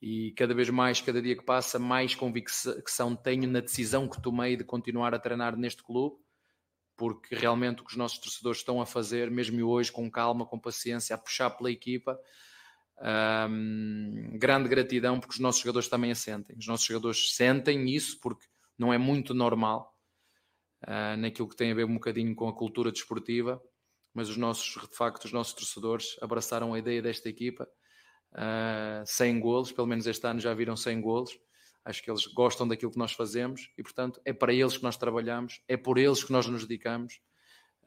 e cada vez mais, cada dia que passa, mais convicção tenho na decisão que tomei de continuar a treinar neste clube, porque realmente o que os nossos torcedores estão a fazer, mesmo hoje, com calma, com paciência, a puxar pela equipa, um, grande gratidão, porque os nossos jogadores também a sentem. Os nossos jogadores sentem isso, porque não é muito normal uh, naquilo que tem a ver um bocadinho com a cultura desportiva, mas os nossos, de facto, os nossos torcedores abraçaram a ideia desta equipa. Uh, 100 golos, pelo menos este ano já viram 100 golos. Acho que eles gostam daquilo que nós fazemos e, portanto, é para eles que nós trabalhamos, é por eles que nós nos dedicamos,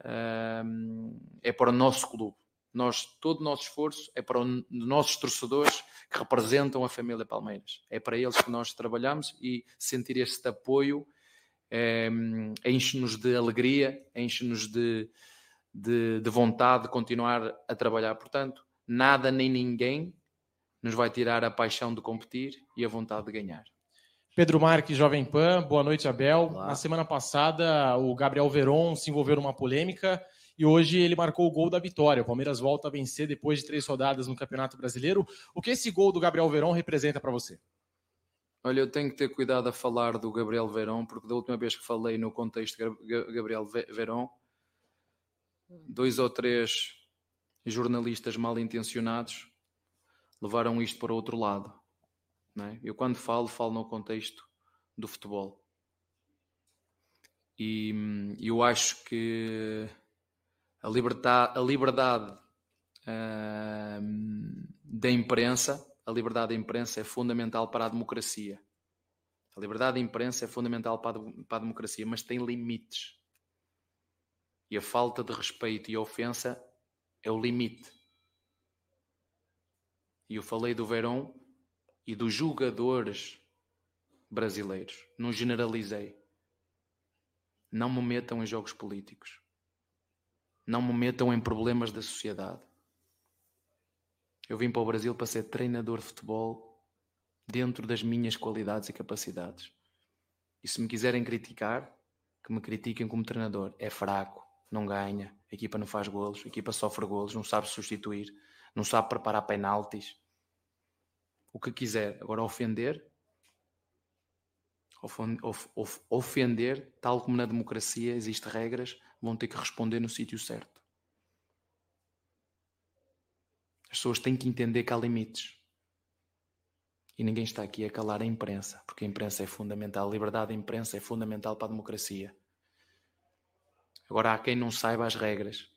uh, é para o nosso clube. Nós, todo o nosso esforço é para os nossos torcedores que representam a família Palmeiras. É para eles que nós trabalhamos e sentir este apoio é, enche-nos de alegria, enche-nos de, de, de, vontade de continuar a trabalhar. Portanto, nada nem ninguém nos vai tirar a paixão de competir e a vontade de ganhar. Pedro Marques, Jovem Pan, boa noite, Abel. Olá. Na semana passada, o Gabriel Veron se envolveu numa polêmica e hoje ele marcou o gol da vitória. O Palmeiras volta a vencer depois de três rodadas no Campeonato Brasileiro. O que esse gol do Gabriel Veron representa para você? Olha, eu tenho que ter cuidado a falar do Gabriel Verón, porque da última vez que falei no contexto Gabriel Verón, dois ou três jornalistas mal intencionados levaram isto para outro lado. É? Eu, quando falo, falo no contexto do futebol. E eu acho que a liberdade, a liberdade uh, da imprensa a liberdade da imprensa é fundamental para a democracia. A liberdade da imprensa é fundamental para a, para a democracia, mas tem limites. E a falta de respeito e a ofensa é o limite. E eu falei do Verón e dos jogadores brasileiros. Não generalizei. Não me metam em jogos políticos. Não me metam em problemas da sociedade. Eu vim para o Brasil para ser treinador de futebol dentro das minhas qualidades e capacidades. E se me quiserem criticar, que me critiquem como treinador. É fraco, não ganha, a equipa não faz golos, a equipa sofre golos, não sabe substituir, não sabe preparar penaltis. O que quiser. Agora, ofender, ofender, tal como na democracia existem regras, vão ter que responder no sítio certo. As pessoas têm que entender que há limites. E ninguém está aqui a calar a imprensa, porque a imprensa é fundamental, a liberdade da imprensa é fundamental para a democracia. Agora há quem não saiba as regras.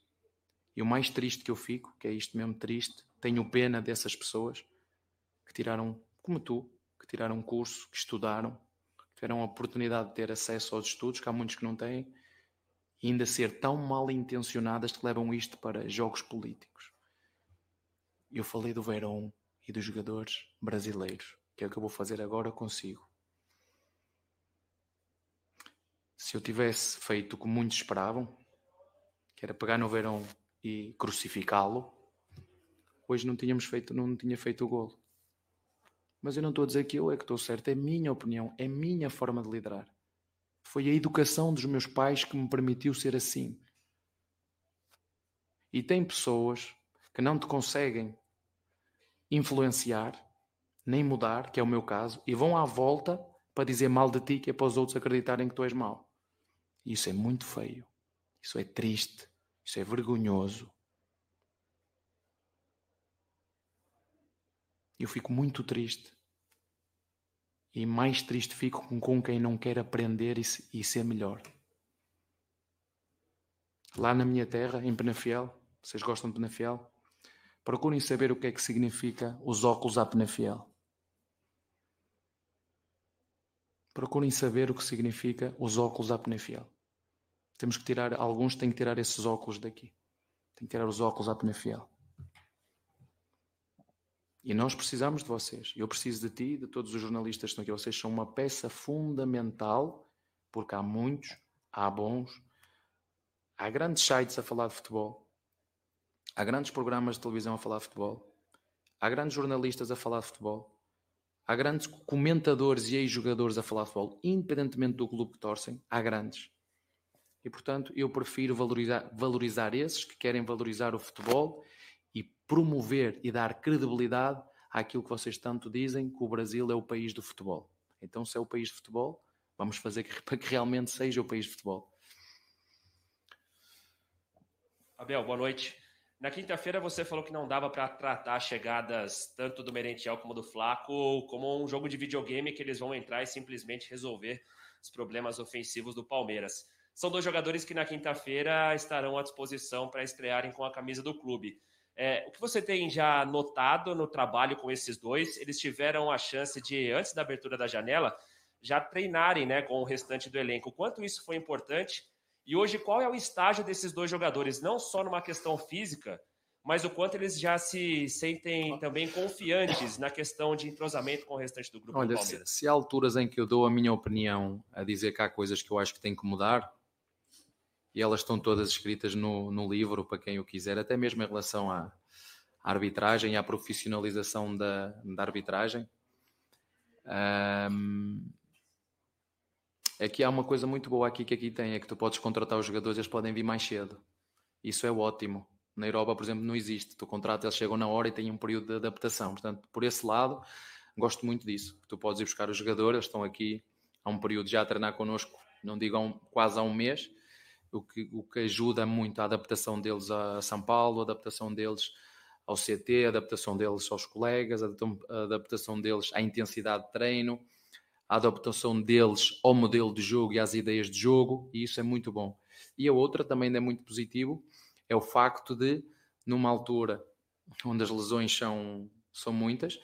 E o mais triste que eu fico, que é isto mesmo triste, tenho pena dessas pessoas que tiraram, como tu, que tiraram um curso, que estudaram, que tiveram a oportunidade de ter acesso aos estudos, que há muitos que não têm, e ainda ser tão mal intencionadas que levam isto para jogos políticos. Eu falei do Verón e dos jogadores brasileiros, que é o que eu vou fazer agora consigo. Se eu tivesse feito o que muitos esperavam, que era pegar no Verón e crucificá-lo, hoje não tínhamos feito, não tinha feito o golo. Mas eu não estou a dizer que eu é que estou certo, é minha opinião, é minha forma de liderar. Foi a educação dos meus pais que me permitiu ser assim. E tem pessoas que não te conseguem influenciar, nem mudar, que é o meu caso, e vão à volta para dizer mal de ti, que é para os outros acreditarem que tu és mau. Isso é muito feio. Isso é triste. Isso é vergonhoso. Eu fico muito triste. E mais triste fico com quem não quer aprender e, ser melhor. Lá na minha terra, em Penafiel, vocês gostam de Penafiel? Procurem saber o que é que significa os óculos à Penafiel. Procurem saber o que significa os óculos à Penafiel. Temos que tirar, alguns têm que tirar esses óculos daqui. Tem que tirar os óculos à Penafiel. E nós precisamos de vocês. Eu preciso de ti, de todos os jornalistas que estão aqui. Vocês são uma peça fundamental, porque há muitos, há bons, há grandes sites a falar de futebol, há grandes programas de televisão a falar de futebol, há grandes jornalistas a falar de futebol, há grandes comentadores e ex-jogadores a falar de futebol, independentemente do clube que torcem, há grandes. E portanto, eu prefiro valorizar, valorizar esses que querem valorizar o futebol e promover e dar credibilidade àquilo que vocês tanto dizem que o Brasil é o país do futebol. Então, se é o país de futebol, vamos fazer para que realmente seja o país de futebol. Abel, boa noite. Na quinta-feira você falou que não dava para tratar chegadas tanto do Merentiel como do Flaco como um jogo de videogame que eles vão entrar e simplesmente resolver os problemas ofensivos do Palmeiras. São dois jogadores que na quinta-feira estarão à disposição para estrearem com a camisa do clube. É, o que você tem já notado no trabalho com esses dois? Eles tiveram a chance de, antes da abertura da janela, já treinarem né, com o restante do elenco. Quanto isso foi importante? E hoje, qual é o estágio desses dois jogadores? Não só numa questão física, mas o quanto eles já se sentem também confiantes na questão de entrosamento com o restante do grupo Olha, do Palmeiras. se, se há alturas em que eu dou a minha opinião a dizer que há coisas que eu acho que tem que mudar, e elas estão todas escritas no, no livro para quem o quiser, até mesmo em relação à, à arbitragem e à profissionalização da, da arbitragem. Um, aqui há uma coisa muito boa aqui que aqui tem, é que tu podes contratar os jogadores, eles podem vir mais cedo. Isso é ótimo. Na Europa, por exemplo, não existe. Tu contratas, eles chegam na hora e têm um período de adaptação. Portanto, por esse lado, gosto muito disso. Tu podes ir buscar os jogadores, eles estão aqui há um período já a treinar connosco, não um, quase há um mês, o que, o que ajuda muito a adaptação deles a São Paulo, a adaptação deles ao CT, a adaptação deles aos colegas, a adaptação deles à intensidade de treino, a adaptação deles ao modelo de jogo e às ideias de jogo, e isso é muito bom. E a outra também é muito positivo, é o facto de, numa altura onde as lesões são, são muitas,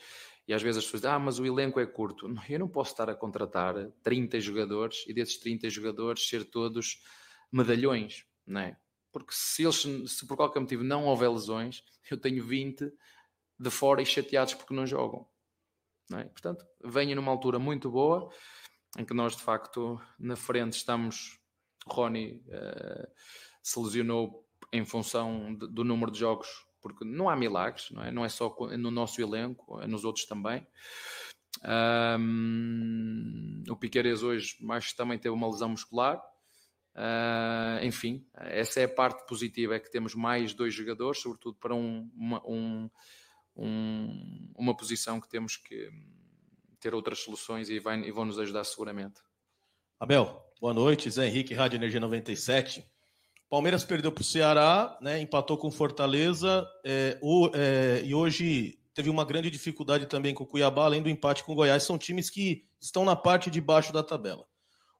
e às vezes as pessoas dizem, ah, mas o elenco é curto. Eu não posso estar a contratar 30 jogadores e desses 30 jogadores ser todos medalhões, não é? Porque se eles, se por qualquer motivo não houver lesões, eu tenho 20 de fora e chateados porque não jogam. É? Portanto, venha numa altura muito boa, em que nós de facto na frente estamos. Rony uh, se lesionou em função de, do número de jogos, porque não há milagres, não é? Não é só no nosso elenco, é nos outros também. Um, o Piqueires hoje, mas também teve uma lesão muscular, Uh, enfim, essa é a parte positiva, é que temos mais dois jogadores, sobretudo para um, uma, um, um, uma posição que temos que ter outras soluções e, vai, e vão nos ajudar seguramente. Abel, boa noite, Zé Henrique, Rádio Energia 97. Palmeiras perdeu para o Ceará, né, empatou com Fortaleza é, o, é, e hoje teve uma grande dificuldade também com o Cuiabá, além do empate com o Goiás. São times que estão na parte de baixo da tabela.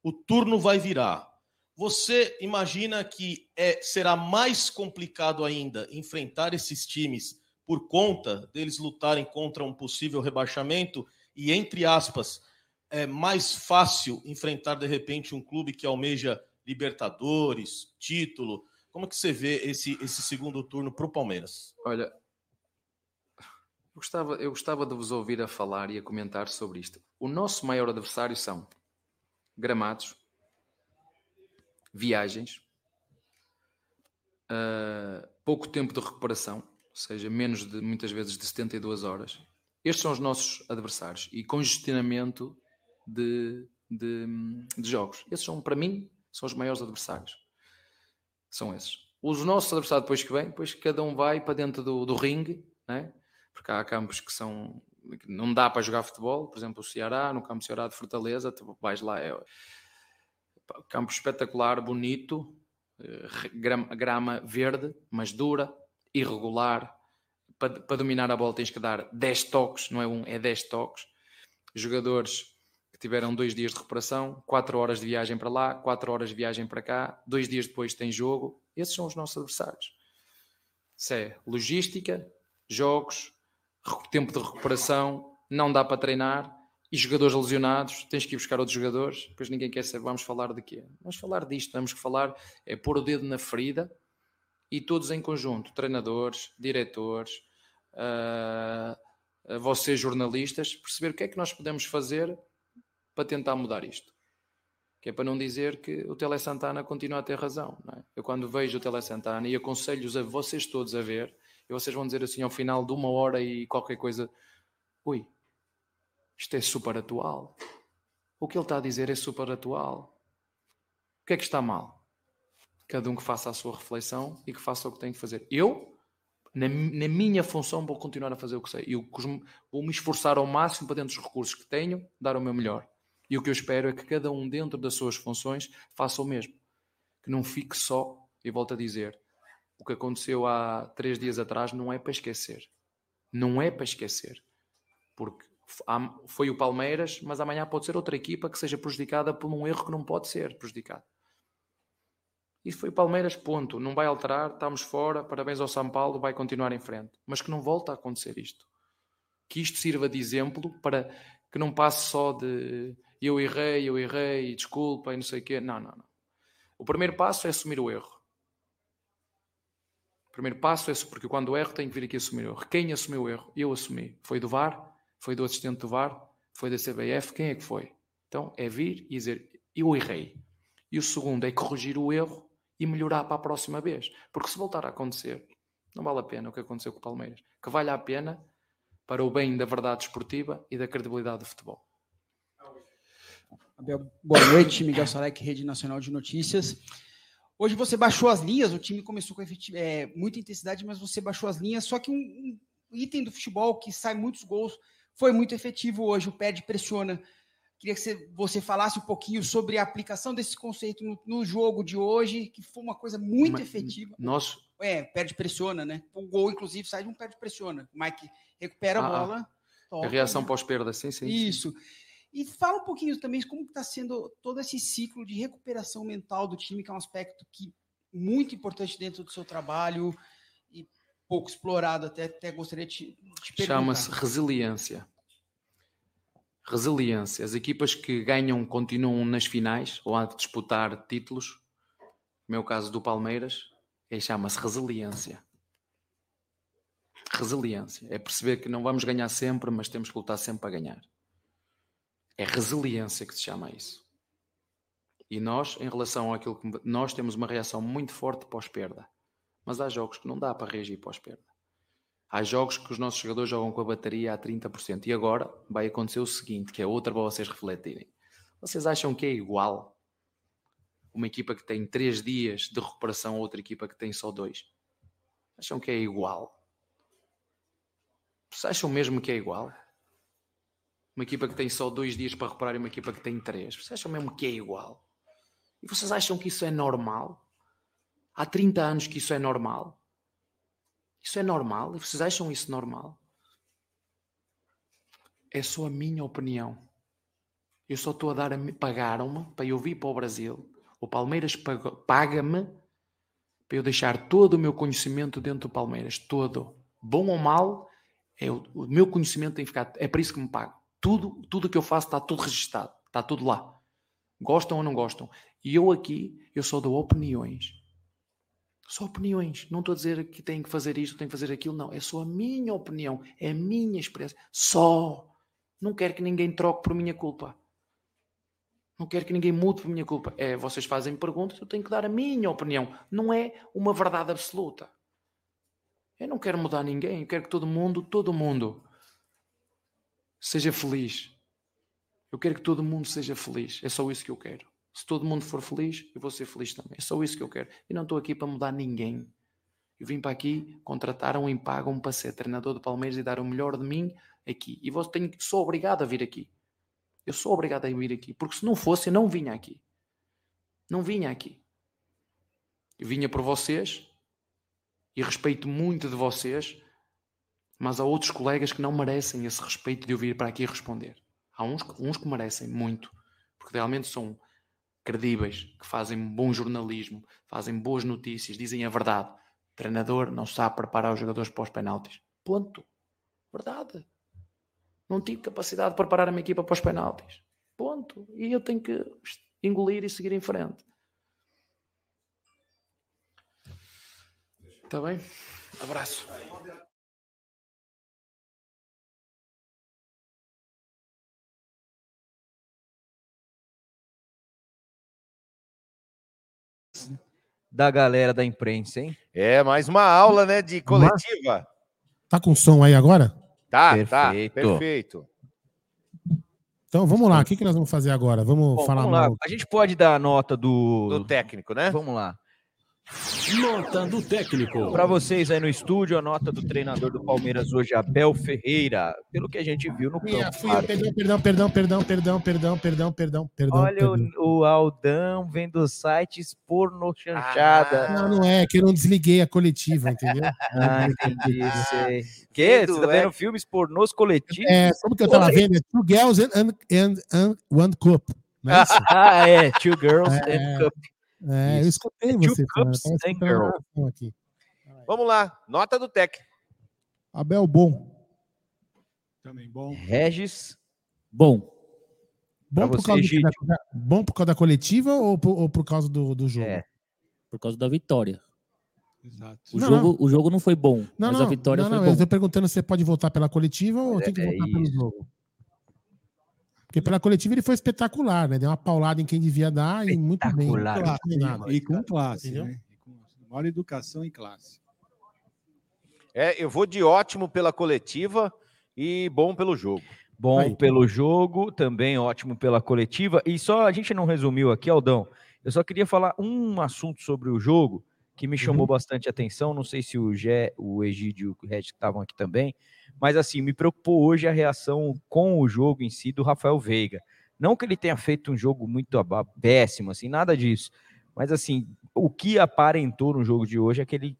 O turno vai virar. Você imagina que é, será mais complicado ainda enfrentar esses times por conta deles lutarem contra um possível rebaixamento e, entre aspas, é mais fácil enfrentar de repente um clube que almeja Libertadores, título? Como que você vê esse, esse segundo turno para o Palmeiras? Olha, eu gostava, eu gostava de vos ouvir a falar e a comentar sobre isto. O nosso maior adversário são gramados, viagens, uh, pouco tempo de recuperação, ou seja, menos de muitas vezes de 72 horas. Estes são os nossos adversários e congestionamento de, de, de jogos. Esses são, para mim, são os maiores adversários. São esses. Os nossos adversários depois que vêm, depois cada um vai para dentro do, do ringue, né? porque há campos que são não dá para jogar futebol, por exemplo, o Ceará, no campo Ceará de Fortaleza, tu vais lá, é campo espetacular, bonito, eh, grama verde, mas dura, irregular. Para, para dominar a bola tens que dar 10 toques, não é um, é 10 toques. Jogadores que tiveram dois dias de recuperação, 4 horas de viagem para lá, 4 horas de viagem para cá, dois dias depois tem jogo. Esses são os nossos adversários. Isso é logística, jogos, tempo de recuperação, não dá para treinar e jogadores lesionados, tens que ir buscar outros jogadores, depois ninguém quer saber, vamos falar de quê? Vamos falar disto, vamos falar, é pôr o dedo na ferida e todos em conjunto, treinadores, diretores, uh, vocês jornalistas, perceber o que é que nós podemos fazer para tentar mudar isto. Que é para não dizer que o Tele Santana continua a ter razão. É? Eu quando vejo o Tele Santana e aconselho-os a vocês todos a ver, e vocês vão dizer assim ao final de uma hora e qualquer coisa, ui, isto é super atual. O que ele está a dizer é super atual. O que é que está mal? Cada um que faça a sua reflexão e que faça o que tem que fazer. Eu, na, na minha função, vou continuar a fazer o que sei. Eu vou me esforçar ao máximo para, dentro dos recursos que tenho, dar o meu melhor. E o que eu espero é que cada um, dentro das suas funções, faça o mesmo. Que não fique só, e volto a dizer, o que aconteceu há três dias atrás não é para esquecer. Não é para esquecer. Porque foi o Palmeiras, mas amanhã pode ser outra equipa que seja prejudicada por um erro que não pode ser prejudicado. Isso foi Palmeiras, ponto. Não vai alterar, estamos fora, parabéns ao São Paulo, vai continuar em frente. Mas que não volta a acontecer isto. Que isto sirva de exemplo para que não passe só de eu errei, eu errei, desculpa e não sei o quê. Não, não, não. O primeiro passo é assumir o erro. O primeiro passo é porque quando erro tenho que vir aqui assumir o erro. Quem assumiu o erro? Eu assumi. Foi do VAR, foi do assistente do VAR? Foi da CBF? Quem é que foi? Então é vir e dizer eu errei. E o segundo é corrigir o erro e melhorar para a próxima vez. Porque se voltar a acontecer, não vale a pena o que aconteceu com o Palmeiras. Que vale a pena para o bem da verdade esportiva e da credibilidade do futebol. Abel, boa noite, Miguel Sarek, Rede Nacional de Notícias. Hoje você baixou as linhas, o time começou com é, muita intensidade, mas você baixou as linhas, só que um, um item do futebol que sai muitos gols foi muito efetivo hoje. O pé pressiona. Queria que você, falasse um pouquinho sobre a aplicação desse conceito no, no jogo de hoje, que foi uma coisa muito Mas, efetiva. Nosso... É, perde pressiona, né? O gol, inclusive, sai de um perde pressiona. O Mike recupera a ah, bola. Toca, a reação né? pós-perda, sim, sim. Isso. Sim. E fala um pouquinho também como está sendo todo esse ciclo de recuperação mental do time, que é um aspecto que muito importante dentro do seu trabalho pouco explorado, até, até gostaria de, de perguntar. Chama-se resiliência. Resiliência. As equipas que ganham continuam nas finais ou a disputar títulos, no meu caso do Palmeiras, é, chama-se resiliência. Resiliência. É perceber que não vamos ganhar sempre, mas temos que lutar sempre para ganhar. É resiliência que se chama isso. E nós, em relação àquilo que nós temos uma reação muito forte pós-perda. Mas há jogos que não dá para reagir pós-perda. Há jogos que os nossos jogadores jogam com a bateria a 30%. E agora vai acontecer o seguinte, que é outra para vocês refletirem. Vocês acham que é igual uma equipa que tem 3 dias de recuperação a outra equipa que tem só 2? Acham que é igual? Vocês acham mesmo que é igual? Uma equipa que tem só 2 dias para recuperar e uma equipa que tem 3. Vocês acham mesmo que é igual? E vocês acham que isso é normal? Há 30 anos que isso é normal. Isso é normal? Vocês acham isso normal? É só a minha opinião. Eu só estou a dar a pagaram-me para eu vir para o Brasil. O Palmeiras paga-me para eu deixar todo o meu conhecimento dentro do Palmeiras, todo, bom ou mal, é o, o meu conhecimento tem que ficar, é para isso que me pagam. Tudo, tudo que eu faço está tudo registado, está tudo lá. Gostam ou não gostam? E eu aqui, eu só dou opiniões. Só opiniões. Não estou a dizer que tenho que fazer isto, tenho que fazer aquilo. Não. É só a minha opinião. É a minha experiência. Só. Não quero que ninguém troque por minha culpa. Não quero que ninguém mude por minha culpa. É, vocês fazem perguntas, eu tenho que dar a minha opinião. Não é uma verdade absoluta. Eu não quero mudar ninguém. Eu quero que todo mundo, todo mundo, seja feliz. Eu quero que todo mundo seja feliz. É só isso que eu quero. Se todo mundo for feliz, eu vou ser feliz também. É só isso que eu quero. E não estou aqui para mudar ninguém. Eu vim para aqui, contrataram e pagam para ser treinador do Palmeiras e dar o melhor de mim aqui. E você tem, sou obrigado a vir aqui. Eu sou obrigado a vir aqui. Porque se não fosse, eu não vinha aqui. Não vinha aqui. Eu vinha por vocês e respeito muito de vocês, mas há outros colegas que não merecem esse respeito de eu vir para aqui responder. Há uns, uns que merecem muito, porque realmente são credíveis, que fazem bom jornalismo, fazem boas notícias, dizem a verdade. O treinador não sabe preparar os jogadores para os penaltis. Ponto. Verdade. Não tive capacidade de preparar a minha equipa para os penaltis. Ponto. E eu tenho que engolir e seguir em frente. Está bem? Abraço. Da galera da imprensa, hein? É, mais uma aula, né, de coletiva. Tá com som aí agora? Tá, Perfeito. tá, perfeito. Então vamos lá, o que, que nós vamos fazer agora? Vamos Bom, falar vamos lá. mal. A gente pode dar a nota do... Do técnico, né? Vamos lá. Nota do técnico. Para vocês aí no estúdio, a nota do treinador do Palmeiras hoje, Abel Ferreira, pelo que a gente viu no campo. Perdão, perdão, perdão, perdão, perdão, perdão, perdão, perdão. Olha perdão. O, o, Aldão vem sites porno chanchada. Ah, não, não é, que eu não desliguei a coletiva, entendeu? ah, entendi. Que? Você tá vendo é... filmes pornôs coletivos? É, como que eu tava vendo? Two Girls and, and, and One Cup. Não é ah, é, Two Girls é... and Cup. É, eu Isso. escutei Two você Cups eu and Girl. narração aqui. Vamos lá, nota do técnico. Abel bom. Também bom. Regis. Bom. Bom por, você, causa do- da, bom por causa da coletiva ou por, ou por causa do, do jogo? É. Por causa da vitória. Exato. O, Não, jogo, o jogo não foi bom, Não, mas não, a vitória não, foi não, bom. eu tô perguntando se você pode votar pela coletiva ou tem que é votar pelo jogo. Porque pela coletiva ele foi espetacular, né? Deu uma paulada em quem devia dar e muito bem. Nada. E com classe, né? E com maior educação e classe. É, eu vou de ótimo pela coletiva e bom pelo jogo. Bom Aí. pelo jogo, também ótimo pela coletiva. E só a gente não resumiu aqui, Aldão. Eu só queria falar um assunto sobre o jogo que me chamou bastante atenção. Não sei se o Gé, o Egídio e o Red estavam aqui também, mas assim, me preocupou hoje a reação com o jogo em si do Rafael Veiga. Não que ele tenha feito um jogo muito péssimo, assim, nada disso. Mas assim, o que aparentou no jogo de hoje é que ele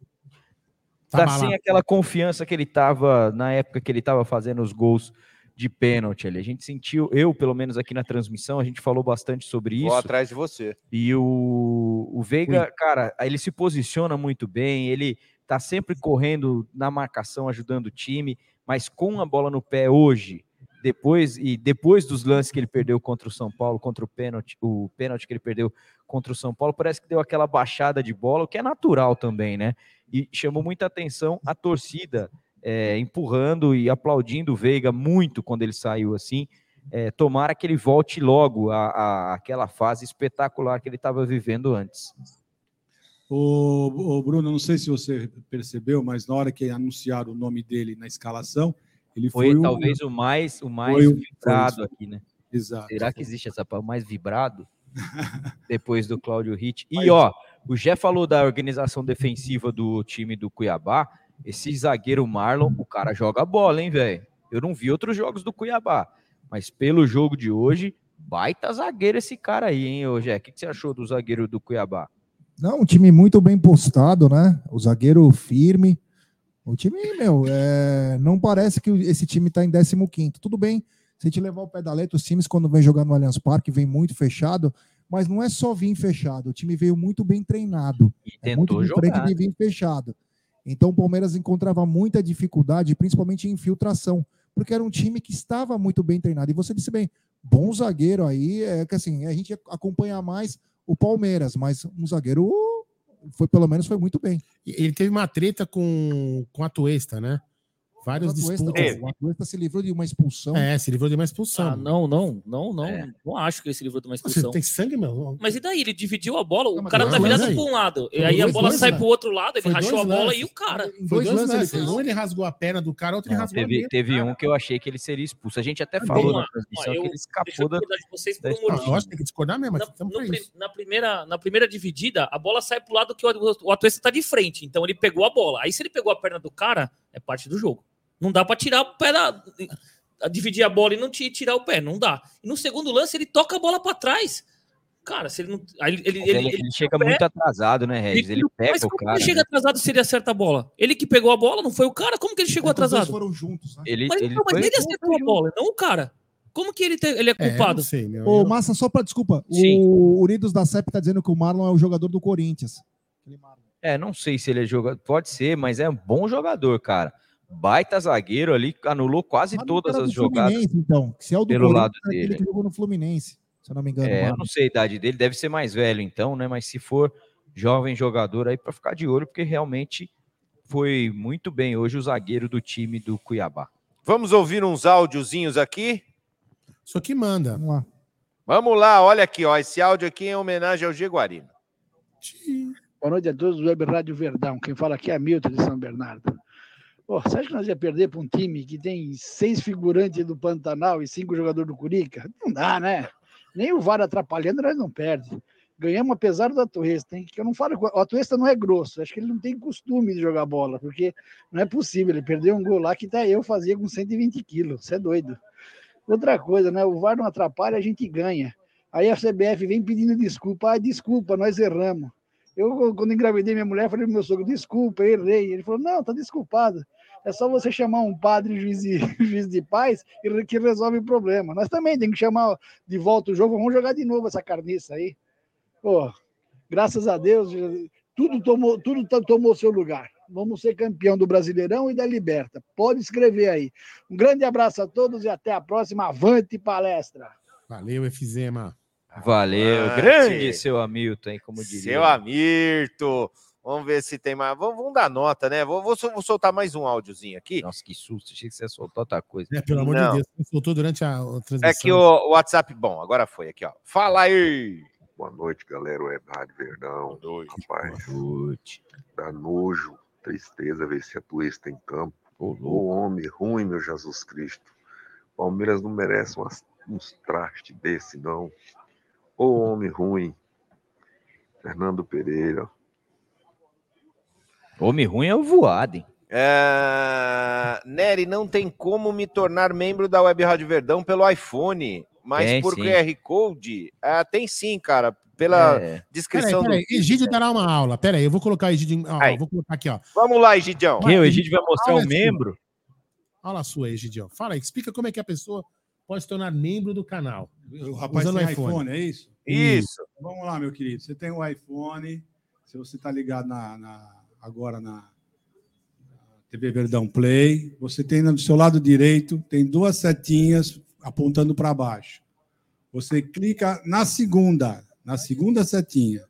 Tá tá sem aquela confiança que ele estava na época que ele estava fazendo os gols de pênalti ali. A gente sentiu, eu pelo menos aqui na transmissão, a gente falou bastante sobre Vou isso. atrás de você. E o, o Veiga, cara, ele se posiciona muito bem, ele tá sempre correndo na marcação, ajudando o time, mas com a bola no pé hoje, depois e depois dos lances que ele perdeu contra o São Paulo, contra o pênalti, o pênalti que ele perdeu contra o São Paulo, parece que deu aquela baixada de bola, o que é natural também, né? E chamou muita atenção a torcida é, empurrando e aplaudindo o Veiga muito quando ele saiu assim. É, tomara que ele volte logo à, àquela fase espetacular que ele estava vivendo antes. O, o Bruno, não sei se você percebeu, mas na hora que anunciaram o nome dele na escalação, ele Foi, foi, talvez o mais, o mais o- vibrado foi isso. aqui, né? Exato. Será que existe essa palavra mais vibrado? Depois do Cláudio Hit. E ó, o Jé falou da organização defensiva do time do Cuiabá. Esse zagueiro Marlon, o cara joga bola, hein, velho? Eu não vi outros jogos do Cuiabá, mas pelo jogo de hoje, baita zagueiro esse cara aí, hein, ô Jé? O que, que você achou do zagueiro do Cuiabá? Não, um time muito bem postado, né? O zagueiro firme. O time, meu, é, não parece que esse time tá em 15 Tudo bem, se a gente levar o pé da letra, os times, quando vem jogar no Allianz Parque, vem muito fechado, mas não é só vir fechado. O time veio muito bem treinado. E é muito diferente jogar. de vir fechado. Então o Palmeiras encontrava muita dificuldade, principalmente em infiltração, porque era um time que estava muito bem treinado. E você disse bem, bom zagueiro aí, é que assim, a gente acompanha mais o Palmeiras, mas um zagueiro foi pelo menos foi muito bem. Ele teve uma treta com, com a Tuesta, né? Várias O disputas. O Atuesta se livrou de uma expulsão. É, se livrou de uma expulsão. Ah, não, não, não, não. Não acho que ele se livrou de uma Você expulsão. tem sangue, meu? Mas e daí? Ele dividiu a bola, o mas cara dois tá virado lances para um lado. E aí a dois bola lances, sai né? pro outro lado, ele Foi rachou dois a bola lances. e o cara. Foi dois lances. ele fez. Um ele rasgou a perna do cara, outro ele Não, rasgou a teve, minha. teve um que eu achei que ele seria expulso. A gente até Vamos falou lá. na transmissão eu- que ele escapou eu da. discordar de vocês por da um Ah, motivo. lógico, tem que discordar mesmo, mas Na, primeira, na primeira dividida, a bola sai pro lado que o, o Atuesta tá de frente. Então ele pegou a bola. Aí se ele pegou a perna do cara, é parte do jogo. Não dá pra tirar o pé da. dividir a bola e não tirar o pé, não dá. E no segundo lance ele toca a bola para trás. Cara, se ele não. aí Ele, ele, Mas ele- ele chega muito atrasado, né, Regis? Ele pega mas o como cara, Ele chega né? atrasado se ele acerta a bola. Ele que pegou a bola, não foi o cara? Como que ele chegou Os dois atrasado? foram juntos, né? Ele, Mas, ele não, mas foi- ele acertou a bola, não o cara. Como que ele, te- ele é culpado? Ô, Massa, só pra desculpa. Sim. O Uridos da CEP tá dizendo que o Marlon é o jogador do Corinthians. É, não sei se ele é jogador. Pode ser, mas é um bom jogador, cara. Baita zagueiro ali, anulou quase todas as jogadas. Fluminense, então. Se é o do pelo lado é dele. que jogou no Fluminense, se eu não me engano. É, eu não sei a idade dele, deve ser mais velho então, né? Mas se for jovem jogador aí para ficar de olho, porque realmente foi muito bem hoje o zagueiro do time do Cuiabá. Vamos ouvir uns áudiozinhos aqui? Isso que manda. Vamos lá. Vamos lá, olha aqui, ó. Esse áudio aqui é em homenagem ao Jaguarino. Boa noite a todos do Web Rádio Verdão. Quem fala aqui é Milton de São Bernardo. Pô, você acha que nós ia perder para um time que tem seis figurantes do Pantanal e cinco jogadores do Curica? Não dá, né? Nem o VAR atrapalhando, nós não perde. Ganhamos apesar do Atuesta, hein? Que eu não falo. O Atuesta não é grosso, acho que ele não tem costume de jogar bola, porque não é possível. Ele perdeu um gol lá que até eu fazia com 120 quilos. Você é doido. Outra coisa, né? O VAR não atrapalha, a gente ganha. Aí a CBF vem pedindo desculpa. Ah, desculpa, nós erramos. Eu, quando engravidei minha mulher, falei pro meu sogro, desculpa, errei. Ele falou, não, tá desculpado. É só você chamar um padre juiz de, juiz de paz e que resolve o problema. Nós também temos que chamar de volta o jogo, vamos jogar de novo essa carniça aí. Pô, graças a Deus, tudo tomou, tudo to- tomou seu lugar. Vamos ser campeão do Brasileirão e da Liberta. Pode escrever aí. Um grande abraço a todos e até a próxima. Avante palestra! Valeu, Efizema. Valeu, Avante. grande seu Hamilton, hein, como diria. Seu Amirto. Vamos ver se tem mais. Vamos, vamos dar nota, né? Vou, vou vou soltar mais um áudiozinho aqui. Nossa, que susto. Achei que você ia soltar outra coisa. É, pelo amor Não. de Deus, você soltou durante a, transmissão. É que o, o WhatsApp. Bom, agora foi aqui, ó. Fala aí! Boa noite, galera. Web Rádio Verdão. Rapaz, dá nojo, tristeza ver esse atuista em campo. Ô homem ruim, meu Jesus Cristo. Palmeiras não merece umas- uns trastes desse, não. Ô homem ruim. Fernando Pereira. Homem ruim é o voado, hein? É... Nery, não tem como me tornar membro da Web Rádio Verdão pelo iPhone, mas Tem, por sim. QR Code? Ah, tem sim, cara. Pela É. descrição Peraí, do. peraí. Egídio dará uma aula. Pera aí, eu vou colocar o Egídio. Ó, Aí. vou colocar aqui, ó. Vamos lá, Egidião. Que, o Egídio vai mostrar o sua. membro? Aula sua, Egidio. Fala aí, explica como é que a pessoa pode se tornar membro do canal. O rapaz usando tem iPhone. é isso? Isso. Vamos lá, meu querido. Você tem o iPhone. Se você está ligado na, na- agora na, TV Verdão Play, você tem no seu lado direito, tem duas setinhas apontando para baixo. Você clica na segunda, na segunda setinha.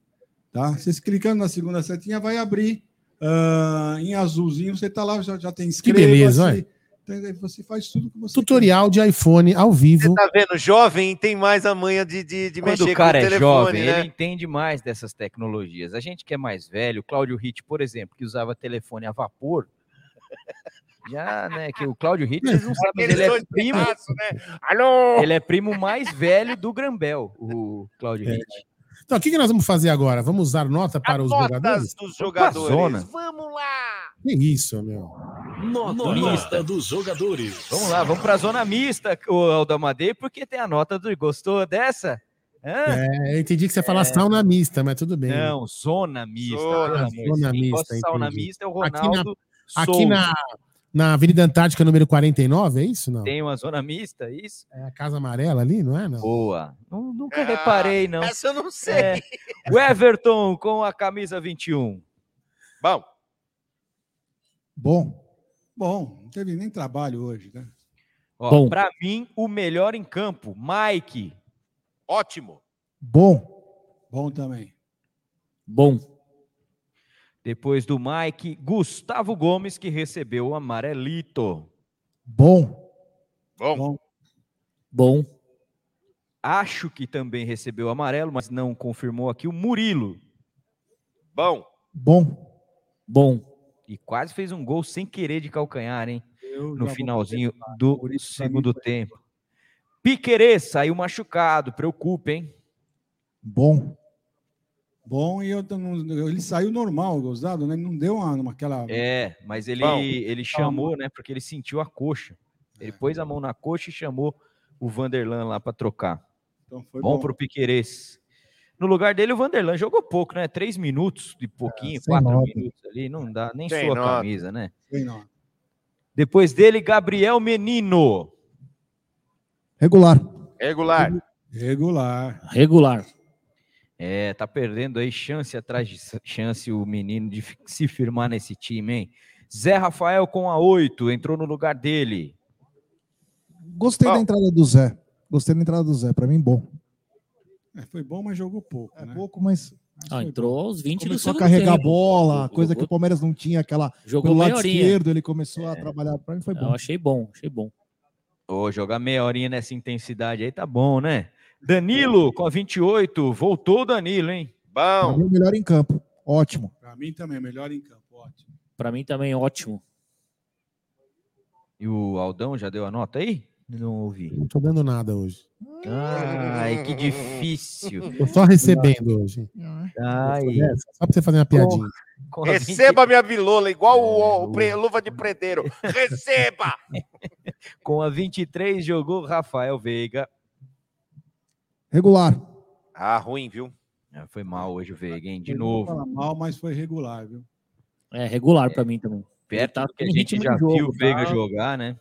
Tá? Você clicando na segunda setinha, vai abrir ah, em azulzinho. Você está lá, já, já tem Que beleza, olha. Tem- Você faz tudo que você Tutorial de iPhone ao vivo. Tá vendo? Jovem tem mais a manha de, de, de Quando mexer o cara com o é telefone, jovem, né? ele entende mais dessas tecnologias. A gente que é mais velho, Cláudio Ritt, por exemplo, que usava telefone a vapor, já, né, que o Cláudio Ritt, vocês não sabem, ele é primo, sonsaço, né? Alô! ele é primo mais velho do Grambel, o Cláudio É. Ritt. Então, o que, que nós vamos fazer agora? Vamos dar nota para os Notas jogadores? dos jogadores. zona. Vamos lá! Que isso, meu. Nota, Nota. dos jogadores. Vamos lá, vamos para a zona mista, o Aldamadei, porque tem a nota do. Gostou dessa? Hã? É, eu entendi que você ia falar sauna mista, mas tudo bem. Não, zona mista. Zona- zona mista, sauna mista é o Aqui na- Ronaldo Aqui na, na Avenida Antártica, número 49, é isso? Não? Tem uma zona mista, isso? É a Casa Amarela ali, não é? Não. Boa. Nu- nunca Ah, reparei, não. Essa eu não sei. É. O Everton com a camisa 21. Bom, Bom. Bom, não teve nem trabalho hoje, né? Ó, Bom. Pra mim, o melhor em campo, Mike. ótimo. Bom. Bom também. Bom. Depois do Mike, Gustavo Gomes, que recebeu o amarelito. Bom. Bom. Bom. Acho que também recebeu o amarelo, mas não confirmou aqui o Murilo. Bom. Bom. Bom. E quase fez um gol sem querer de calcanhar, hein? Eu No finalzinho do segundo tempo. Piquerez saiu machucado, preocupa, hein? Bom. Bom, e eu, ele saiu normal, gozado, né? Não deu uma, uma aquela. É, mas ele, Bom. ele chamou, né? Porque ele sentiu a coxa. Ele pôs a mão na coxa e chamou o Vanderlan lá para trocar. Então foi bom, bom. pro Piquerez. No lugar dele, o Vanderlan jogou pouco, né? Três minutos de pouquinho, É, quatro nota. minutos ali, não dá, nem Sem sua nota. camisa, né? Depois dele, Gabriel Menino. Regular. Regular. Regular. Regular. É, tá perdendo aí chance atrás de chance o menino de se firmar nesse time, hein? Zé Rafael com a 8, entrou no lugar dele. Gostei da entrada do Zé. Gostei da entrada do Zé. Pra mim, bom. É, foi bom, mas jogou pouco. É né? pouco, mas. Ah, entrou aos 20 do Começou a carregar a tempo. bola, Jogou- coisa que o Palmeiras não tinha, aquela. Jogou pelo lado horinha. esquerdo, ele começou a trabalhar. Pra mim foi bom. Eu achei bom, achei bom. Ô, jogar meia horinha nessa intensidade aí tá bom, né? Danilo com a 28, voltou o Danilo, hein? Pra mim, o melhor em campo. Ótimo. Pra mim também, melhor em campo. Ótimo. Pra mim também ótimo. E o Aldão já deu a nota aí? Não ouvi. Não tô dando nada hoje. Ai, que difícil. Tô só recebendo hoje. Ai. É, Só pra você fazer uma piadinha. Com a Receba minha bilola, igual o, o pre- luva de preteiro. Receba! Com a 23 jogou Rafael Veiga. Regular. Ah, ruim, viu? Ah, Foi mal hoje o Veiga, hein? De Não novo. mal, mas foi regular, viu? É regular pra mim também. Perto tá do que a gente já jogo, viu o Veiga tá? jogar, né?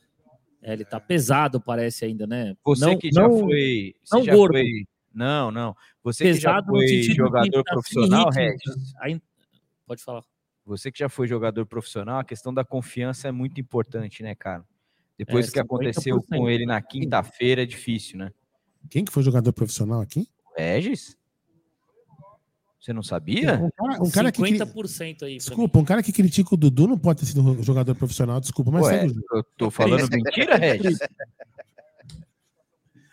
É, ele tá pesado, parece ainda, né? Você Não- que já não- foi. Não já gordo. foi- Não, não. Você que já Pesado foi jogador tá profissional, ritmo, Regis. aí- Pode falar. Você que já foi jogador profissional, a questão da confiança é muito importante, né, cara? Depois É, do que aconteceu 50%. com ele na quinta-feira, é difícil, né? Quem que foi jogador profissional aqui? Regis? Você não sabia? Um cara, um cara que. cri- 50% aí. pra Desculpa, um cara que critica o Dudu não pode ter sido jogador profissional, desculpa, mas Ué, segue o jogo. eu tô falando mentira, Regis?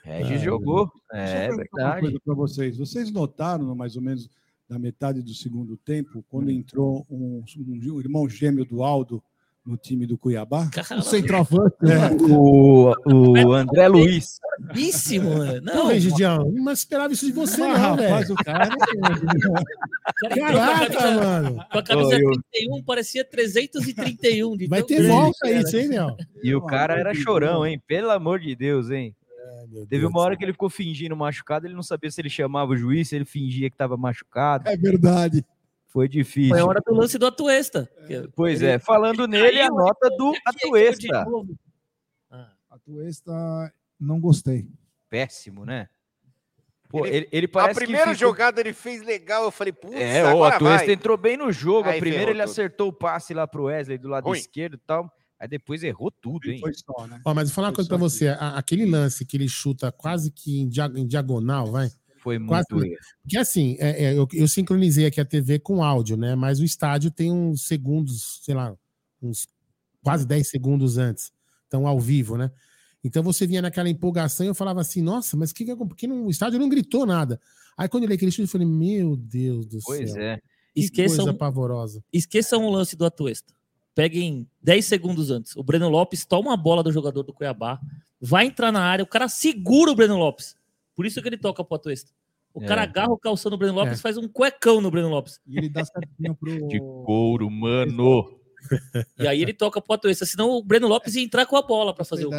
Regis Ah, jogou. Eu É perguntar Uma verdade. coisa para vocês. Vocês notaram, mais ou menos na metade do segundo tempo, quando Hum. entrou um, um irmão gêmeo do Aldo no time do Cuiabá? O centroavante. É. O, o André Luiz. Brabíssimo, mano. Não, Regidião, não esperava isso de você, Mas, não, rapaz, velho. o cara né? cara Caraca, camisa- mano. Com a camisa Ô, eu- 31, parecia 331. De Vai ter grande volta era. isso, hein, meu? E o cara era chorão, hein? Pelo amor de Deus, hein? Teve uma hora que ele ficou fingindo machucado, ele não sabia se ele chamava o juiz, se ele fingia que estava machucado. É verdade. Foi difícil. Foi a hora do lance do Atuesta. Pois é, falando nele, a nota do Atuesta. A Tuesta, não gostei. Péssimo, né? Pô, Ele- ele, ele A primeira que ficou... jogada ele fez legal, eu falei, putz, É, o Atuesta vai. entrou bem no jogo. Aí a primeira ele tudo. acertou o passe lá pro Wesley do lado Ruim. esquerdo e tal. Aí depois errou tudo, hein? Foi só, né? Ó, mas vou falar uma coisa pra você. a- aquele lance que ele chuta quase que em, dia- em diagonal, vai. Foi Quase, muito erro. porque assim, é, é, eu, eu sincronizei aqui a TV com áudio, né? Mas o estádio tem uns segundos, sei lá, uns quase 10 segundos antes. Então, ao vivo, né? Então você vinha naquela empolgação e eu falava assim, nossa, mas que, que, que não, o estádio não gritou nada. Aí quando eu olhei aquele chute, eu falei, meu Deus do Pois céu. é. Que Esqueçam, coisa pavorosa. esqueçam o lance do Atuesta. Peguem 10 segundos antes. O Breno Lopes toma a bola do jogador do Cuiabá, vai entrar na área, o cara segura o Breno Lopes. Por isso que ele toca pro Atuesta. O É. cara agarra o calção do Breno Lopes É. e faz um cuecão no Breno Lopes. E ele dá certinho pro. De couro, mano. E aí ele toca pro Atuesta. Senão o Breno Lopes ia entrar com a bola para fazer o gol.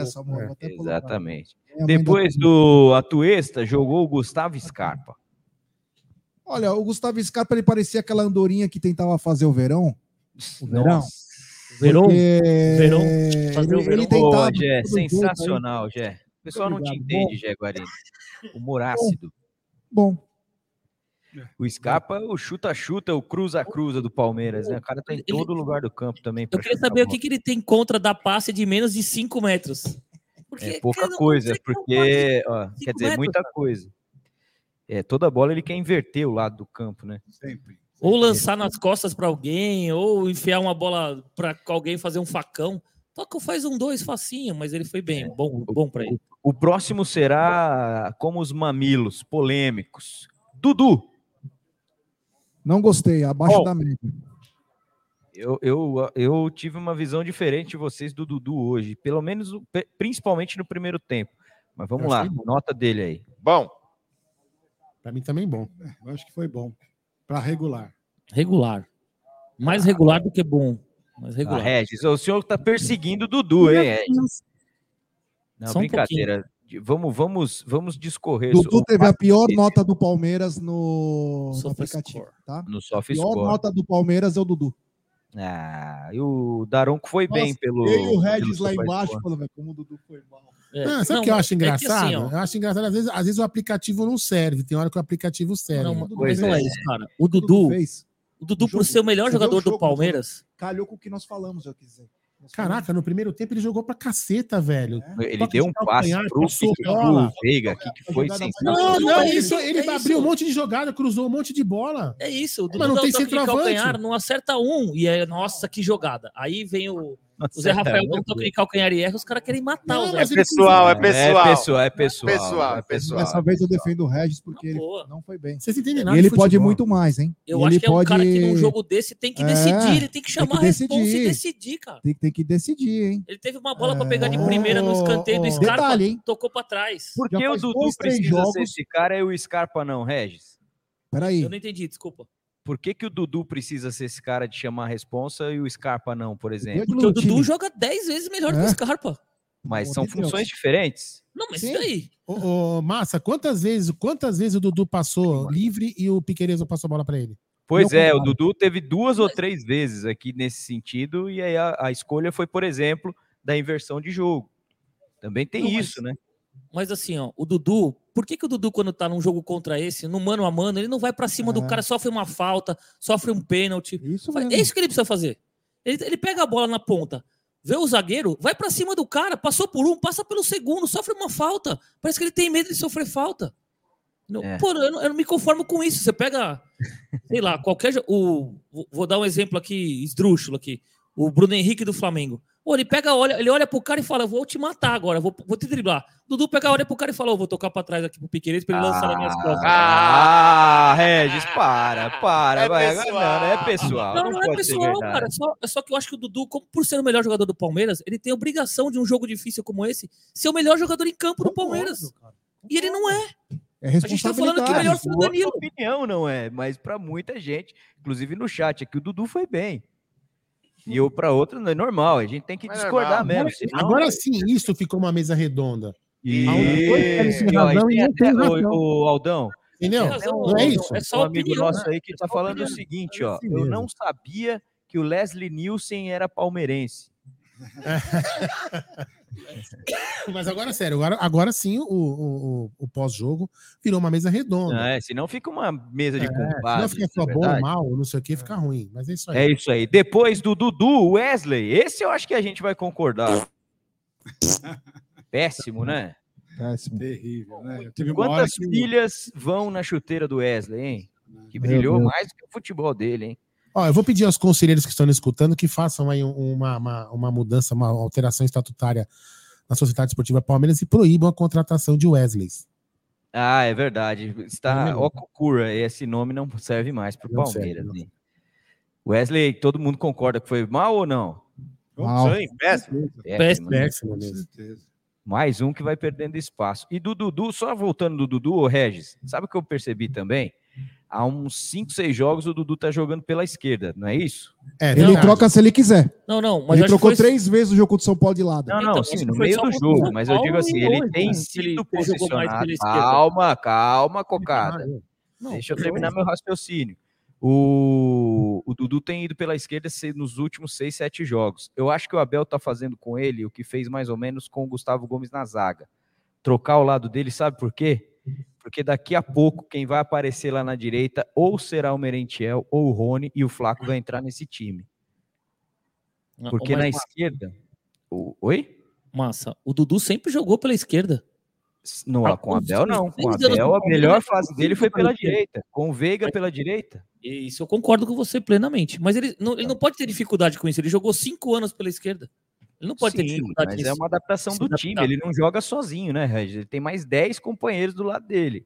É. Exatamente. É, Depois do Atuesta, jogou o Gustavo Scarpa. Olha, o Gustavo Scarpa, ele parecia aquela andorinha que tentava fazer o verão. O verão. Nossa. Verão? Porque Verão? Ele, Fazer o ele verão. tentava. Pô, Gé, todo jogo aí. sensacional, Gé. O pessoal não te entende, Gé Guarino. Humor ácido. Bom, O Scarpa, o chuta-chuta, o cruza-cruza do Palmeiras, né? O cara tá em Ele- todo lugar do campo também. Eu queria saber o que, que ele tem contra dar passe de menos de 5 metros. Porque, É pouca cara, coisa, porque, ó, quer dizer, metros, muita cara. coisa. É, toda bola ele quer inverter o lado do campo, né? Sempre. Ou lançar nas costas para alguém, ou enfiar uma bola para alguém fazer um facão. Toca faz um dois facinho, mas ele foi bem, bom, bom para ele. O próximo será como os mamilos, polêmicos. Dudu, não gostei, abaixo Bom. da média. eu, eu, eu tive uma visão diferente de vocês do Dudu hoje, pelo menos, principalmente no primeiro tempo. Mas vamos Eu lá, nota dele aí. Bom, Pra mim também bom. Eu acho que foi bom. Para regular. Regular. Mais regular do que bom. Mas Ah, regular. Regis, o senhor tá perseguindo o Dudu, hein, Regis? Não, Só um brincadeira. vamos, vamos, vamos discorrer. Dudu teve a pior nota do Palmeiras no, no aplicativo, tá? No A Soft pior Score. nota do Palmeiras é o Dudu. Ah, e o Daronco foi bem Nossa, pelo. eu e o pelo Regis lá embaixo Score. falando, "Velho, como o Dudu foi mal. É. Ah, sabe o que eu acho engraçado? eu acho engraçado, às vezes, às vezes o aplicativo não serve. Tem hora que o aplicativo serve. Não, mas não é isso, cara. O Dudu, o Dudu, por ser o melhor Você vê o jogador do jogo, Palmeiras, Calhou com o que nós falamos, eu quis dizer. Caraca, no primeiro tempo ele jogou pra caceta, velho. Ele Toque deu de um passe pro do Veiga aqui, que foi Não, sensacional. não, é isso, ele é abriu um isso. monte de jogada, cruzou um monte de bola. é isso. O Dudu Mas não tem um centroavante. calcanhar, não acerta um. E é, nossa, que jogada. Aí vem o, o Zé Rafael toque de calcanhar e erra, os caras querem matar o Zé É pessoal, é pessoal. É pessoal, é pessoal. Pessoal, é pessoal. Dessa vez eu defendo o Regis porque ele não foi bem. Vocês entendem E nada ele de pode futebol. muito mais, hein? Eu E acho ele que é um pode... cara que num jogo desse tem que É, decidir, ele tem que chamar a responsa e decidir. cara. Tem, tem que decidir, hein? Ele teve uma bola pra pegar de primeira no escanteio do Scarpa, detalhe, hein? tocou pra trás. Por que o Dudu precisa jogos- ser esse cara e o Scarpa não, Regis? Peraí. Eu não entendi, desculpa. Por que, que o Dudu precisa ser esse cara de chamar a responsa e o Scarpa não, por exemplo? Porque o Dudu joga 10 vezes melhor que É. o Scarpa. Mas são de Deus. funções diferentes. Não, mas Sim. isso aí. Ô, ô, Massa, quantas vezes, quantas vezes o Dudu passou livre e o Piqueires passou a bola pra ele? Pois Não é, o. Dudu teve duas ou três vezes aqui nesse sentido, e aí a, a escolha foi, por exemplo, da inversão de jogo. Também tem Não, mas- isso, né? Mas assim, ó, o Dudu, por que, que o Dudu, quando tá num jogo contra esse, no mano a mano, ele não vai pra cima do cara, sofre uma falta, sofre um pênalti. Faz- É isso que ele precisa fazer. Ele, ele pega a bola na ponta, vê o zagueiro, vai pra cima do cara, passou por um, passa pelo segundo, sofre uma falta. Parece que ele tem medo de sofrer falta. Não, Pô, eu não, eu não me conformo com isso. Você pega, sei lá, qualquer. O, vou- vou dar um exemplo aqui, esdrúxulo aqui. O Bruno Henrique do Flamengo. Pô, ele pega, olha, ele olha pro cara e fala: Vou te matar agora, vou, vou te driblar. Dudu pega, olha pro cara e fala: "Ô, Vou tocar pra trás aqui pro Piqueires pra ele lançar nas minhas costas. Ah, Regis, para, para. É vai, pessoal. Não, não é pessoal. Não, não, é pode ser pessoal, cara. É só, é só que eu acho que o Dudu, como por ser o melhor jogador do Palmeiras, ele tem a obrigação de um jogo difícil como esse ser o melhor jogador em campo do Palmeiras. E ele não é. É A gente tá falando que o melhor foi o Danilo. opinião não é, mas para muita gente, inclusive no chat aqui, o Dudu foi bem. E eu para outro não é normal, a gente tem que discordar mesmo. Agora, senão- agora sim, isso ficou uma mesa redonda. E, e, ó, até- o, o Aldão, Entendeu? um- Não é isso? É só um amigo opinião, nosso né? aí que É tá só falando o opinião. seguinte, É ó, assim eu não sabia que o Leslie Nielsen era palmeirense. Mas agora, sério, agora, agora sim o, o, o- o pós-jogo virou uma mesa redonda. É, senão fica uma mesa de É, senão compadres. fica só na bom, mal, não sei o que, fica ruim. Mas é isso aí. É isso aí. Depois do Dudu, Wesley. Esse eu acho que a gente vai concordar. Péssimo, né? Péssimo. Terrível, né? Quantas que filhas vão na chuteira do Wesley, hein? Que brilhou mais do que o futebol dele, hein? Ó, eu vou pedir aos conselheiros que estão nos escutando que façam aí um- uma, uma, uma mudança, uma alteração estatutária na Sociedade Esportiva Palmeiras e proíbam a contratação de Wesleys. Ah, é verdade. Está. Okukura, esse nome não serve mais para o serve, Palmeiras. né? Wesley, todo mundo concorda que foi mal ou não? Mal. Sim, péssimo. Péssimo, né? péssimo mesmo. Mais um que vai perdendo espaço. E do Dudu, só voltando do Dudu, ô Regis, sabe o que eu percebi também? Há uns 5, 6 jogos o Dudu tá jogando pela esquerda, não é isso? ele troca se ele quiser. Não, não, mas ele trocou foi- três vezes o jogo contra o São Paulo de lado. Não, não, Então, sim, no meio do jogo, mas eu digo assim, ele tem né? Ele- sido posicionado. pela esquerda. Calma, calma, cocada. Não, Deixa eu terminar meu raciocínio. O, o Dudu tem ido pela esquerda nos últimos seis, sete jogos. Eu acho que o Abel tá fazendo com ele o que fez mais ou menos com o Gustavo Gomes na zaga. Trocar o lado dele, sabe por quê? Porque daqui a pouco quem vai aparecer lá na direita ou será o Merentiel ou o Rony e o Flaco vai entrar nesse time. Porque na Massa, esquerda. o- Oi? Massa, o Dudu sempre jogou pela esquerda. Não, Há com o Abel não. Com o Abel no a melhor fase dele foi pela direita. Com o Veiga pela direita. Isso eu concordo com você plenamente. Mas ele não, ele não pode ter dificuldade com isso. Ele jogou cinco anos pela esquerda. Ele não pode ter Sim, dificuldade mas nisso. é uma adaptação Se do adaptar. time. Ele não joga sozinho, né, Regis? Ele tem mais 10 companheiros do lado dele.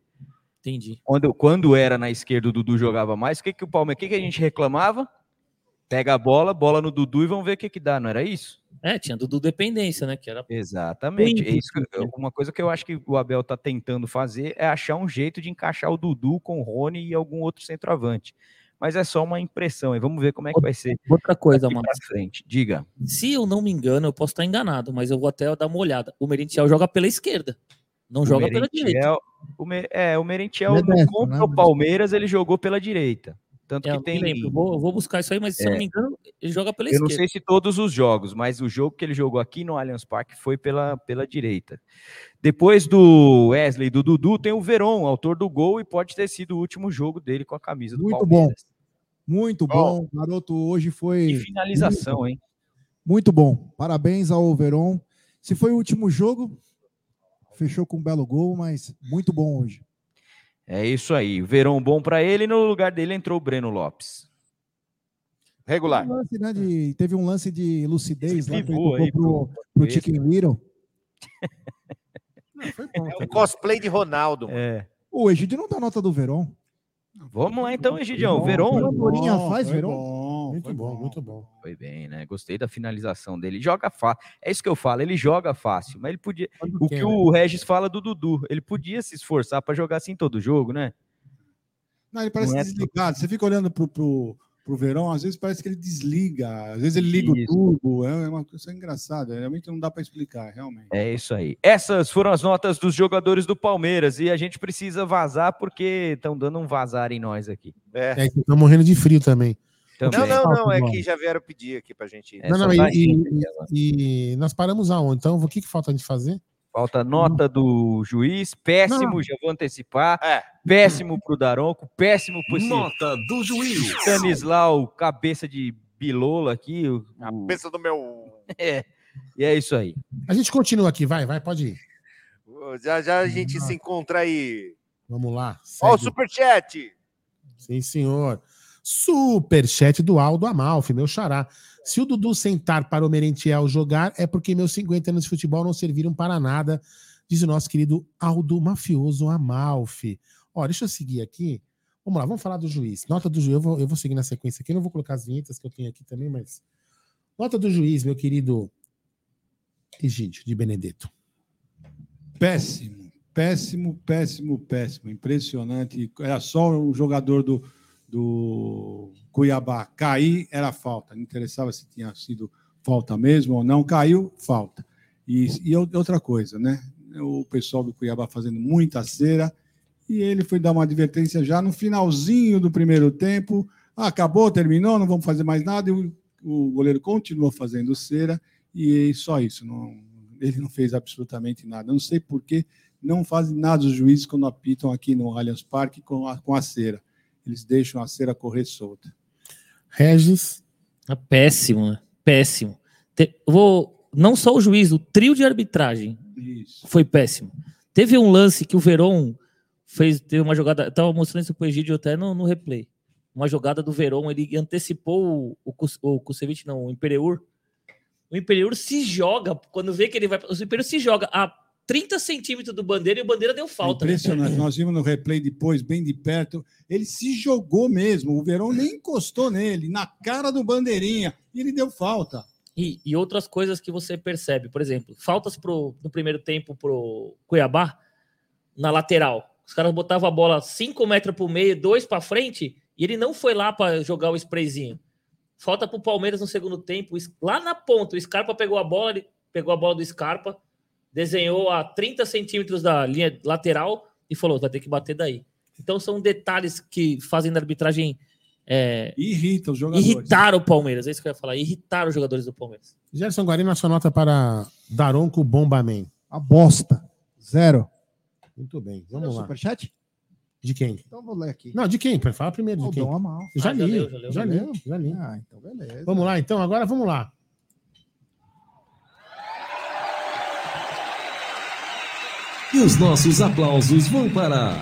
Entendi. Quando, quando era na esquerda, o Dudu jogava mais. O que, que o Palmeiras, o que, que a gente reclamava? Pega a bola, bola no Dudu e vamos ver o que, que dá, não era isso? É, tinha Dudu dependência, né? Que era Exatamente. É isso que eu- uma coisa que eu acho que o Abel tá tentando fazer é achar um jeito de encaixar o Dudu com o Rony e algum outro centroavante. Mas é só uma impressão. E vamos ver como é que vai ser. Outra coisa, mano. frente. Diga. Se eu não me engano, eu posso estar enganado, mas eu vou até dar uma olhada. O Merentiel joga pela esquerda, não O joga pela Merentiel- direita. O Me- é, o Merentiel é no destro, contra né? o Palmeiras, ele jogou pela direita. Tanto É, que eu tem. me lembro. Vou, eu vou buscar isso aí, mas se eu É. não me engano, ele joga pela Eu não esquerda. sei se todos os jogos, mas o jogo que ele jogou aqui no Allianz Parque foi pela, pela direita. Depois do Wesley e do Dudu, tem o Veron, autor do gol, e pode ter sido o último jogo dele com a camisa do Muito Palmeiras. bom. Muito bom. Garoto, hoje foi. Que finalização, hein? Muito bom. Parabéns ao Veron. Se foi o último jogo, fechou com um belo gol, mas muito bom hoje. É isso aí. Verão bom para ele, e no lugar dele entrou o Breno Lopes. Regular. Teve um lance, né, de- teve um lance de lucidez lá que ele Pivô tocou aí pro, pro- pro Chicken Little. É um cosplay de Ronaldo. É. O Egidio não dá nota do Veron. Vamos lá então, Egidião. bom, Veron. foi Andorinha Bom, foi Veron? bom, Muito bom, muito bom. Foi bem, né? Gostei da finalização dele. Joga fácil. É isso que eu falo, ele joga fácil, mas ele podia. O que o Regis fala do Dudu, ele podia se esforçar para jogar assim todo jogo, né? Não, ele parece Não é- desligado. Você fica olhando pro, pro, pro Verão, às vezes parece que ele desliga, às vezes ele liga Isso. o turbo. É uma coisa engraçada. Realmente não dá para explicar, realmente. É isso aí. Essas foram as notas dos jogadores do Palmeiras e a gente precisa vazar porque estão dando um vazar em nós aqui. É. É que tá morrendo de frio também. Não, não, não, é que já vieram pedir aqui pra gente. É, Não, não, e, e- agora. e nós paramos aonde? Então, o que, que falta a gente fazer? Falta nota do juiz, péssimo, Não. já vou antecipar. É. Péssimo pro Daronco, péssimo pro esse Nota do juiz. Stanislau, cabeça de bilola aqui. o- Cabeça do meu. É. E é isso aí. A gente continua aqui, vai, vai, pode ir. Já já a gente se encontra aí. Vamos lá. Ó, o superchat. Sim, senhor. Superchat do Aldo Amalfi, meu xará. Se o Dudu sentar para o Merentiel jogar, é porque meus 50 anos de futebol não serviram para nada, diz o nosso querido Aldo Mafioso Amalfi. Ó, deixa eu seguir aqui. Vamos lá, vamos falar do juiz. Nota do juiz, eu vou, eu vou seguir na sequência aqui, eu não vou colocar as vinhetas que eu tenho aqui também, mas. Nota do juiz, meu querido Egídio de Benedetto. Péssimo, péssimo, péssimo, péssimo. Impressionante. Era só o jogador do, do Cuiabá cair, era falta. Não interessava se tinha sido falta mesmo ou não. Caiu, falta. E, e outra coisa, né? O pessoal do Cuiabá fazendo muita cera. E ele foi dar uma advertência já no finalzinho do primeiro tempo. Ah, acabou, terminou, não vamos fazer mais nada. E o, o goleiro continuou fazendo cera. E só isso. Não, ele não fez absolutamente nada. Não sei por que não fazem nada os juízes quando apitam aqui no Allianz Parque com a, com a cera. Eles deixam a cera correr solta. Regis. É péssimo, né? Péssimo. Te- vou, não só o juiz, o trio de arbitragem foi péssimo. Teve um lance que o Veron fez, teve uma jogada, eu tava mostrando isso pro Egídio até no, no replay. Uma jogada do Veron, ele antecipou o, o, o Kusevich, não, o Imperiur. O Imperiur se joga, quando vê que ele vai. O Imperiur se joga a 30 centímetros do bandeira e o bandeira deu falta. né? Impressionante. Nós vimos no replay depois, bem de perto. Ele se jogou mesmo. O Verão nem encostou nele, na cara do bandeirinha. E ele deu falta. E, e outras coisas que você percebe, por exemplo, faltas pro, no primeiro tempo pro Cuiabá na lateral. Os caras botavam a bola 5 metros pro meio, 2 para frente, e ele não foi lá para jogar o sprayzinho. Falta pro Palmeiras no segundo tempo, o lá na ponta, o Scarpa pegou a bola, ele pegou a bola do Scarpa, desenhou a 30 centímetros da linha lateral e falou: vai ter que bater daí. Então são detalhes que fazem da arbitragem é, Irrita os jogadores. irritar o Palmeiras, é isso que eu ia falar, irritar os jogadores do Palmeiras. Gerson Guarino, a sua nota para Daronco Bombaman. A bosta. Zero. Muito bem, vamos lá. superchat? De quem? Então vou ler aqui. Não, de quem? Fala primeiro de quem. Já Ah, já li, leu, já já leu, li, já já li. Ah, então beleza. Vamos lá, então. Agora vamos lá. E os nossos aplausos vão para.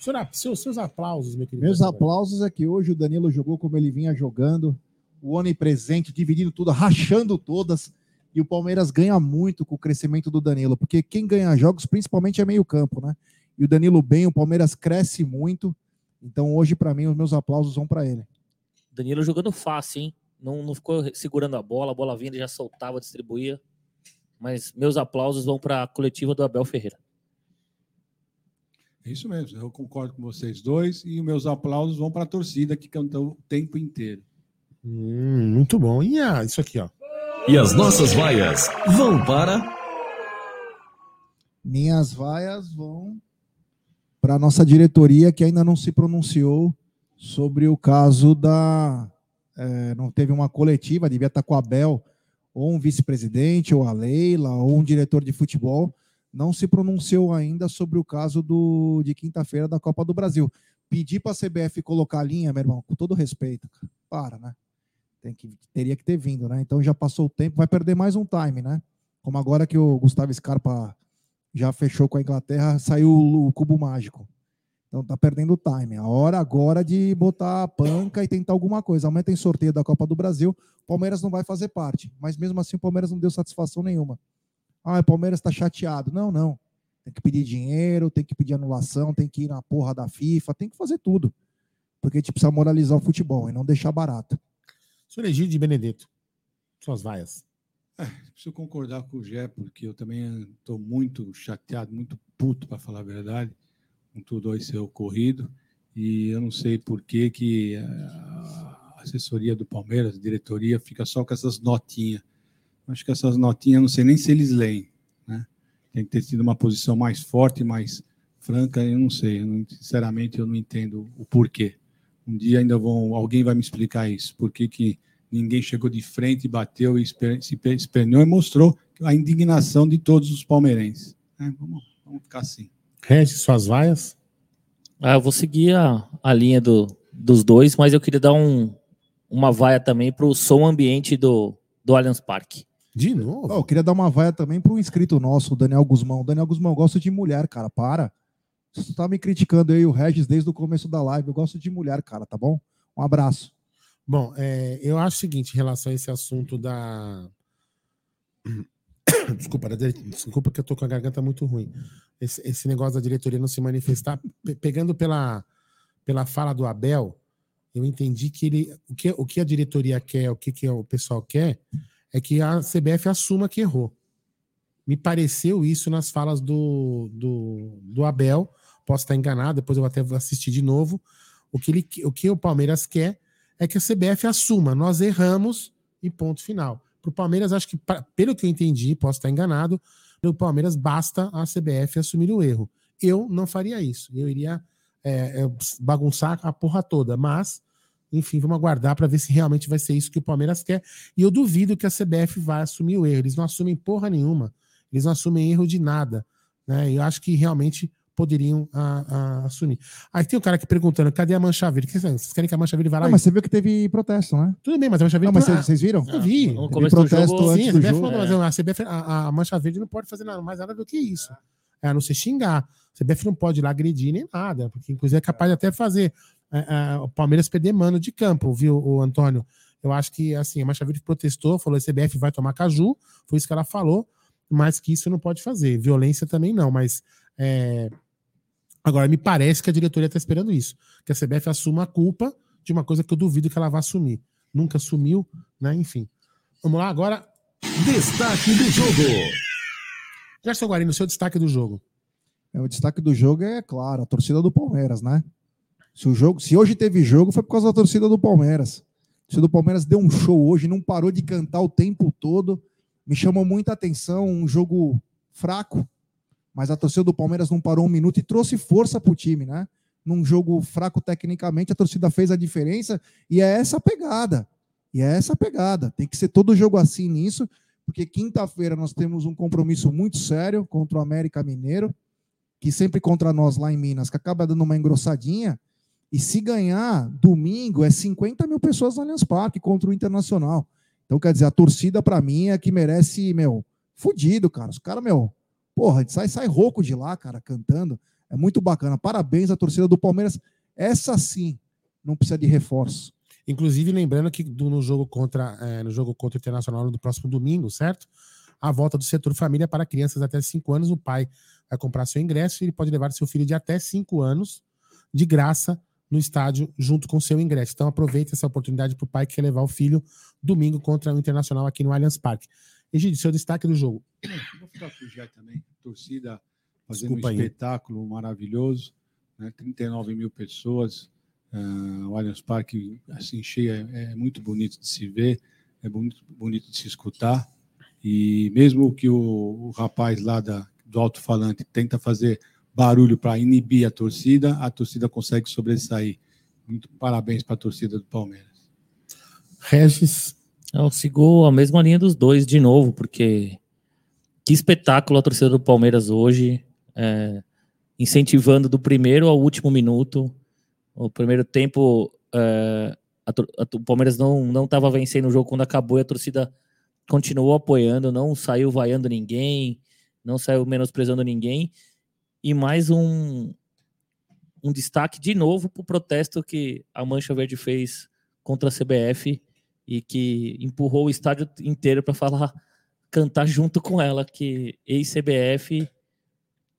Senhor, seus, seus aplausos, meu querido. Meus aplausos é que hoje o Danilo jogou como ele vinha jogando, o onipresente, dividindo tudo, rachando todas. E o Palmeiras ganha muito com o crescimento do Danilo, porque quem ganha jogos principalmente é meio-campo, né? E o Danilo bem, o Palmeiras cresce muito. Então hoje, para mim, os meus aplausos vão para ele. Danilo jogando fácil, hein? Não, não ficou segurando a bola, a bola vinha, ele já soltava, distribuía. Mas meus aplausos vão para a coletiva do Abel Ferreira. É isso mesmo, eu concordo com vocês dois e os meus aplausos vão para a torcida que cantou o tempo inteiro. Hum, muito bom. E ah, isso aqui, ó. E as nossas vaias vão para. Minhas vaias vão para a nossa diretoria que ainda não se pronunciou sobre o caso da. é, não teve uma coletiva, devia estar com a Bel, ou um vice-presidente, ou a Leila, ou um diretor de futebol. Não se pronunciou ainda sobre o caso do, de quinta-feira da Copa do Brasil. Pedir para a CBF colocar a linha, meu irmão, com todo respeito, para, né? Tem que, teria que ter vindo, né? Então já passou o tempo, vai perder mais um time, né? Como agora que o Gustavo Scarpa já fechou com a Inglaterra, saiu o cubo mágico. Então tá perdendo o time. A hora agora de botar a panca e tentar alguma coisa. Amanhã tem sorteio da Copa do Brasil. O Palmeiras não vai fazer parte. Mas mesmo assim o Palmeiras não deu satisfação nenhuma. Ah, o Palmeiras está chateado. Não, não. Tem que pedir dinheiro, tem que pedir anulação, tem que ir na porra da FIFA, tem que fazer tudo. Porque a gente precisa moralizar o futebol e não deixar barato. Senhor Egídio de Benedetto. Suas vaias. É, preciso concordar com o Gé, porque eu também estou muito chateado, muito puto, para falar a verdade, com tudo isso ser ocorrido. E eu não sei por que, que a assessoria do Palmeiras, a diretoria, fica só com essas notinhas. Acho que essas notinhas, não sei nem se eles leem. Né? Tem que ter sido uma posição mais forte, mais franca, eu não sei. Eu não- sinceramente, eu não entendo o porquê. Um dia ainda vão, alguém vai me explicar isso. Por que, que ninguém chegou de frente, bateu, e se pe- esperneou e mostrou a indignação de todos os palmeirenses. É, vamos, vamos ficar assim. Regis, suas vaias? Ah, eu vou seguir a, a linha do, dos dois, mas eu queria dar um, uma vaia também para o som ambiente do, do Allianz Parque. De novo? Ó, eu queria dar uma vaia também para um inscrito nosso, o Daniel Guzmão. O Daniel Guzmão, eu gosto de mulher, cara. Para. Você tá me criticando aí, o Regis, desde o começo da live. Eu gosto de mulher, cara, tá bom? Um abraço. Bom, é, eu acho o seguinte, em relação a esse assunto da. Desculpa, desculpa que eu tô com a garganta muito ruim. Esse, esse negócio da diretoria não se manifestar, pe- pegando pela, pela fala do Abel, eu entendi que ele. O que, o que a diretoria quer, o que, que o pessoal quer, é que a CBF assuma que errou. Me pareceu isso nas falas do, do, do Abel. Posso estar enganado, depois eu até vou assistir de novo. O que, ele, o que o Palmeiras quer é que a CBF assuma. Nós erramos e ponto final. Para o Palmeiras, acho que, pra- pelo que eu entendi, posso estar enganado, o Palmeiras basta a CBF assumir o erro. Eu não faria isso. Eu iria é, é, bagunçar a porra toda. Mas, enfim, vamos aguardar para ver se realmente vai ser isso que o Palmeiras quer. E eu duvido que a CBF vai assumir o erro. Eles não assumem porra nenhuma. Eles não assumem erro de nada. Né? Eu acho que realmente poderiam ah, ah, assumir. Aí tem um cara aqui perguntando: cadê a Mancha Verde? O que Vocês querem que a Mancha Verde vá lá? Não, mas você viu que teve protesto, né? Tudo bem, mas a Mancha Verde. Não, mas vocês- viram? Eu vi. No começo do jogo, Sim, a do jogo. falou, mas É. a, CBF, a, a Mancha Verde não pode fazer nada, mais nada do que isso. É, a não ser xingar. A CBF não pode ir lá agredir nem nada, porque inclusive é capaz de até fazer é, é, o Palmeiras perder mano de campo, viu, o Antônio? Eu acho que assim, a Mancha Verde protestou, falou: a CBF vai tomar caju, foi isso que ela falou, mas que isso não pode fazer. Violência também não, mas. é, Agora, me parece que a diretoria está esperando isso, que a CBF assuma a culpa de uma coisa que eu duvido que ela vá assumir. Nunca assumiu, né? Enfim. Vamos lá agora. Destaque do jogo. Gerson Guarino, seu destaque do jogo. É, o destaque do jogo é, claro, a torcida do Palmeiras, né? Se, o jogo, se hoje teve jogo, foi por causa da torcida do Palmeiras. A torcida do Palmeiras deu um show hoje, não parou de cantar o tempo todo. Me chamou muita atenção, um jogo fraco, mas a torcida do Palmeiras não parou um minuto e trouxe força para o time, né? Num jogo fraco tecnicamente, a torcida fez a diferença e é essa a pegada. E é essa a pegada. Tem que ser todo jogo assim nisso, porque quinta-feira nós temos um compromisso muito sério contra o América Mineiro que sempre contra nós lá em Minas, que acaba dando uma engrossadinha, e se ganhar domingo é 50 mil pessoas no Allianz Parque contra o Internacional. Então, quer dizer, a torcida, para mim, é que merece, meu, fudido, cara. Os caras, meu, porra, sai, sai rouco de lá, cara, cantando. É muito bacana. Parabéns à torcida do Palmeiras. Essa sim não precisa de reforço. Inclusive, lembrando que no jogo contra eh, no jogo contra o Internacional do próximo domingo, certo? A volta do setor família para crianças até 5 anos, o pai vai comprar seu ingresso e ele pode levar seu filho de até 5 anos de graça no estádio junto com seu ingresso. Então aproveite essa oportunidade para o pai que quer levar o filho domingo contra o Internacional aqui no Allianz Parque. Egídio, seu destaque do jogo. Vou ficar com o Jé também. Torcida fazendo Desculpa um aí. espetáculo maravilhoso, né? 39 mil pessoas, ah, o Allianz Parque assim cheia é, é muito bonito de se ver, é bonito, bonito de se escutar e mesmo que o, o rapaz lá da, do alto-falante tenta fazer barulho para inibir a torcida, a torcida consegue sobressair. Muito parabéns para a torcida do Palmeiras. Regis. Eu sigo a mesma linha dos dois de novo, porque que espetáculo a torcida do Palmeiras hoje, é, incentivando do primeiro ao último minuto. O primeiro tempo, é, a a- o Palmeiras não não estava vencendo o jogo quando acabou e a torcida continuou apoiando, não saiu vaiando ninguém, não saiu menosprezando ninguém. E mais um, um destaque de novo para o protesto que a Mancha Verde fez contra a CBF e que empurrou o estádio inteiro para falar, cantar junto com ela, que ex-CBF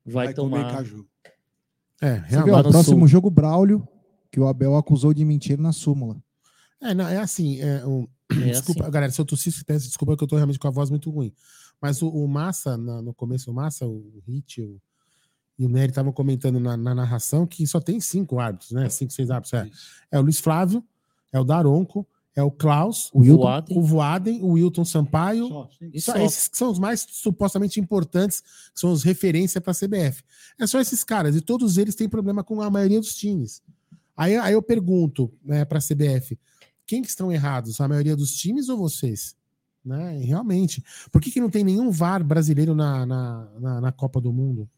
vai, Vai comer tomar. caju. É, Você viu, próximo Sul. jogo, Braulio, que o Abel acusou de mentira na súmula. É, não, é assim. É, um- É desculpa, assim. galera, se eu tossir, desculpa que eu tô realmente com a voz muito ruim. Mas o, o Massa, na- no começo, o Massa, o Hit o, e o Nery estavam comentando na, na narração que só tem cinco árbitros, né? Cinco, seis árbitros. É, é o Luiz Flávio, é o Daronco, é o Klaus, O Wilton. o Voaden, o Wilton Sampaio. Só, E só. Esses que são os mais supostamente importantes, que são os referência para a CBF. É só esses caras, e todos eles têm problema com a maioria dos times. Aí, aí eu pergunto né, para a CBF: quem que estão errados? A maioria dos times ou vocês? Né? Realmente. Por que, que não tem nenhum VAR brasileiro na, na, na, na Copa do Mundo?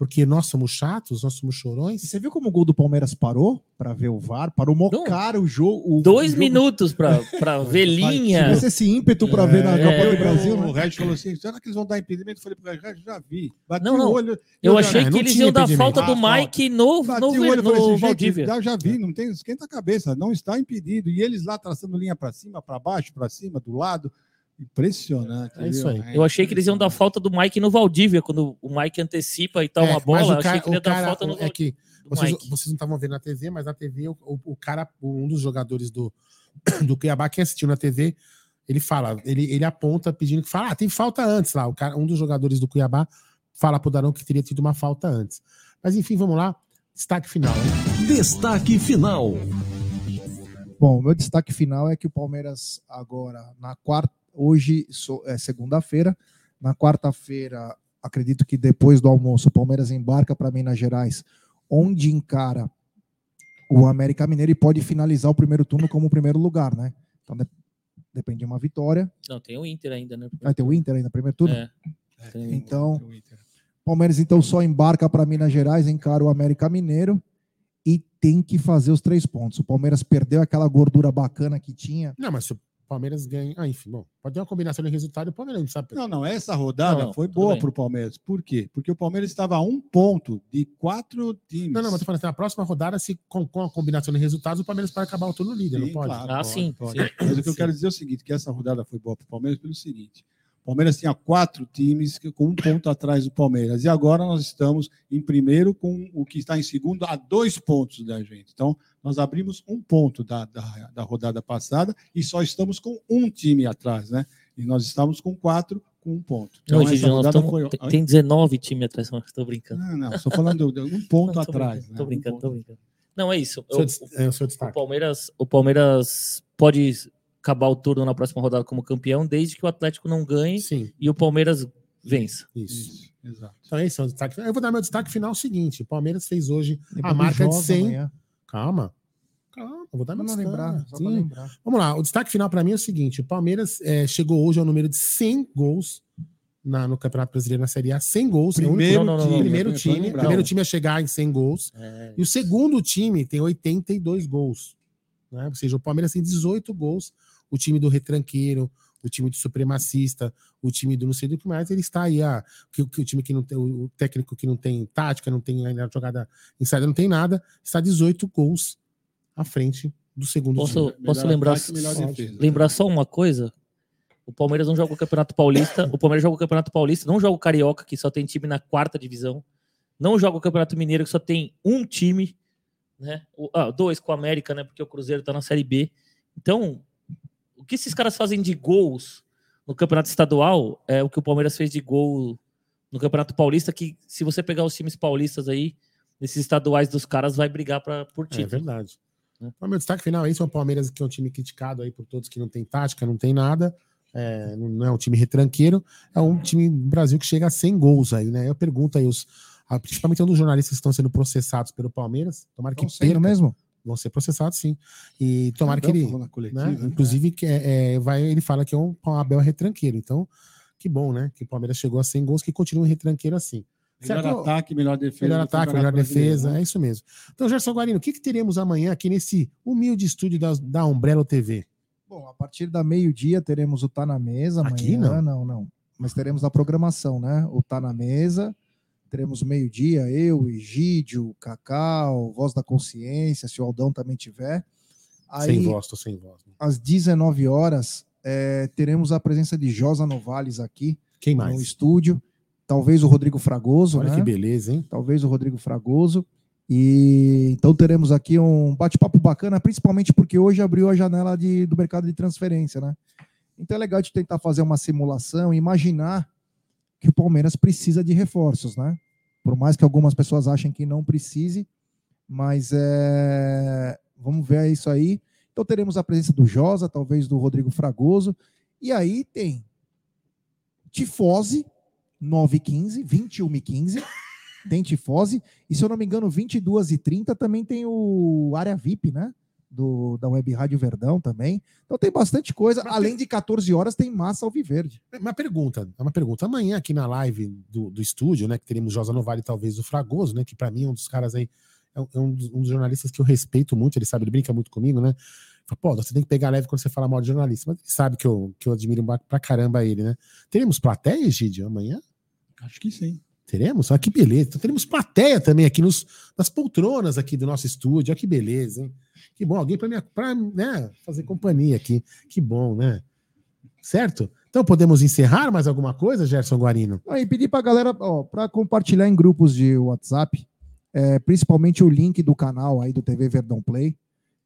Porque nós somos chatos, nós somos chorões. Você viu como o gol do Palmeiras parou para ver o VAR? Parou mó cara o jogo. o- Dois o jogo- minutos para ver Se linha. tivesse esse ímpeto para ver na É, Copa do é. Brasil, O? Regis falou assim: será que eles vão dar impedimento? Eu falei pro Regis, Regis, já vi. Bati Não, não. o olho. Eu já- achei É, que não eles iam dar falta do Ah, Mike no, Bati no, o olho falei no assim, Valdívia. já, já vi, não tem, esquenta a cabeça, não está impedido. E eles lá traçando linha para cima, para baixo, para cima, do lado. Impressionante. É isso viu? aí. Eu achei que eles iam dar falta do Mike no Valdívia, quando o Mike antecipa e tal É, uma mas bola. o eu achei cara- que ele ia dar cara- falta no é que vocês, vocês não estavam vendo na TV, mas na TV o, o- o cara, um dos jogadores do, do Cuiabá, quem assistiu na TV, ele fala, ele, ele aponta pedindo que fala, ah, tem falta antes lá. O cara, um dos jogadores do Cuiabá fala pro Darão que teria tido uma falta antes. Mas enfim, vamos lá. Destaque final. hein? Destaque final. Bom, o meu destaque final é que o Palmeiras agora, na quarta, hoje é segunda-feira, na quarta-feira, acredito que depois do almoço, o Palmeiras embarca para Minas Gerais, onde encara o América Mineiro e pode finalizar o primeiro turno como o primeiro lugar, né? Então de- depende de uma vitória. Não, tem o Inter ainda, né? Vai ter o Inter ainda no primeiro turno? É. Tem- Então, Palmeiras então só embarca para Minas Gerais, encara o América Mineiro e tem que fazer os três pontos. O Palmeiras perdeu aquela gordura bacana que tinha. Não, mas se o Palmeiras ganha. Ah, enfim, bom, pode ter uma combinação de resultado e o Palmeiras não sabe. Não, não, essa rodada Não, foi boa para o Palmeiras. Por quê? Porque o Palmeiras estava a um ponto de quatro times. Não, não, mas tô falando assim, na próxima rodada, se com, com a combinação de resultados, o Palmeiras pode acabar o turno líder, não Sim, pode? claro, Ah, pode, pode. Mas o que eu quero dizer é o seguinte, que essa rodada foi boa para o Palmeiras pelo seguinte. O Palmeiras tinha quatro times com um ponto atrás do Palmeiras. E agora nós estamos em primeiro com o que está em segundo a dois pontos da gente. Então, nós abrimos um ponto da, da, da rodada passada e só estamos com um time atrás, né? E nós estamos com quatro com um ponto. Então, Não, Gigi, essa nós rodada tamo- foi... tem, tem 19 times atrás, mas tô brincando. Não, não, estou falando de um ponto Não, tô atrás. brincando, né? Tô Um brincando, tô brincando. Não, é isso. Seu Eu- é o seu o, destaque. Palmeiras, o Palmeiras pode acabar o turno na próxima rodada como campeão, desde que o Atlético não ganhe e o Palmeiras vença. Isso. Exato. Então é isso. é o destaque final. Eu vou dar meu destaque final seguinte: o Palmeiras fez hoje Lembra a marca de Josa 100. amanhã. Calma. Calma, vou dar meu não destaque. lembrar, só pra Sim. lembrar. Vamos lá, o destaque final para mim é o seguinte: o Palmeiras eh, chegou hoje ao número de 100 gols na- no Campeonato Brasileiro na Série A. 100 gols. é o único- Primeiro Não, não, não, não. primeiro time. Primeiro time a chegar em 100 gols. É. E o segundo time tem 82 gols. Né? Ou seja, o Palmeiras tem 18 gols. O time do retranqueiro, o time do supremacista, o time do não sei do que mais, ele está aí. Ah, que, que o time que não tem, o técnico que não tem tática, não tem ainda jogada não tem nada, está 18 gols à frente do segundo Posso, time. posso lembrar, lembrar só uma coisa? O Palmeiras não joga o Campeonato Paulista. O Palmeiras joga o Campeonato Paulista, não joga o Carioca, que só tem time na quarta divisão. Não joga o Campeonato Mineiro, que só tem um time, né? O- ah, dois com o América, né? Porque o Cruzeiro tá na Série B. Então, o que esses caras fazem de gols no Campeonato Estadual é o que o Palmeiras fez de gol no Campeonato Paulista, que se você pegar os times paulistas aí, nesses estaduais dos caras, vai brigar pra, por É título. verdade. O meu destaque final aí são o Palmeiras, que é um time criticado aí por todos que não tem tática, não tem nada. é, não é um time retranqueiro, é um time do Brasil que chega a 100 gols aí, né? Eu pergunto aí, os, principalmente um dos jornalistas que estão sendo processados pelo Palmeiras, tomara que perca. mesmo? Vão ser processados, sim. E tomara que Abel ele. na coletiva, né? né? Inclusive, que é, é, vai, ele fala que é um, um Abel retranqueiro. Então, que bom, né? Que o Palmeiras chegou a 100 gols, que continua retranqueiro assim. Melhor ataque, melhor defesa. Melhor ataque, melhor defesa, né? é isso mesmo. Então, Gerson Guarino, o que, que teremos amanhã aqui nesse humilde estúdio da, da Umbrella TV? Bom, a partir da meio-dia teremos o Tá na Mesa. Amanhã, Aqui não? Não, não. Mas teremos a programação, né? O Tá na Mesa. Teremos meio-dia, eu, Egídio, Cacau, Voz da Consciência, se o Aldão também tiver. Aí, sem voz, tô sem voz. às 19 horas, eh, teremos a presença de Josa Novales aqui Quem mais? no estúdio. Talvez o Rodrigo Fragoso, Olha né? que beleza, hein? Talvez o Rodrigo Fragoso. E então teremos aqui um bate-papo bacana, principalmente porque hoje abriu a janela de, do mercado de transferência, né? Então é legal de tentar fazer uma simulação, imaginar que o Palmeiras precisa de reforços, né? Por mais que algumas pessoas achem que não precise, mas é... vamos ver isso aí. Então teremos a presença do Josa, talvez do Rodrigo Fragoso, e aí tem Tifose, 9h15, 21h15, tem Tifose, e se eu não me engano, 22h30 também tem o Área VIP, né? Do, da Web Rádio Verdão também. Então tem bastante coisa. Além de 14 horas, tem massa alviverde. Uma pergunta, é uma pergunta. Amanhã aqui na live do, do estúdio, né, que teremos Josa Novale e talvez o Fragoso, né, que pra mim é um dos caras aí, é um, é um dos, um dos jornalistas que eu respeito muito, ele sabe, ele brinca muito comigo, né? Fala, Pô, você tem que pegar leve quando você fala mal de jornalista, mas ele sabe que eu, que eu admiro pra caramba ele, né? Teremos plateia, Egídio, amanhã? Acho que sim. Teremos? Olha que beleza. Então teremos plateia também aqui nos, nas poltronas aqui do nosso estúdio. Olha que beleza, hein? Que bom, alguém para né, fazer companhia aqui. Que bom, né? Certo? Então podemos encerrar mais alguma coisa, Gerson Guarino? Aí pedir pra galera, ó, pra compartilhar em grupos de WhatsApp, é, principalmente o link do canal aí do TV Verdão Play.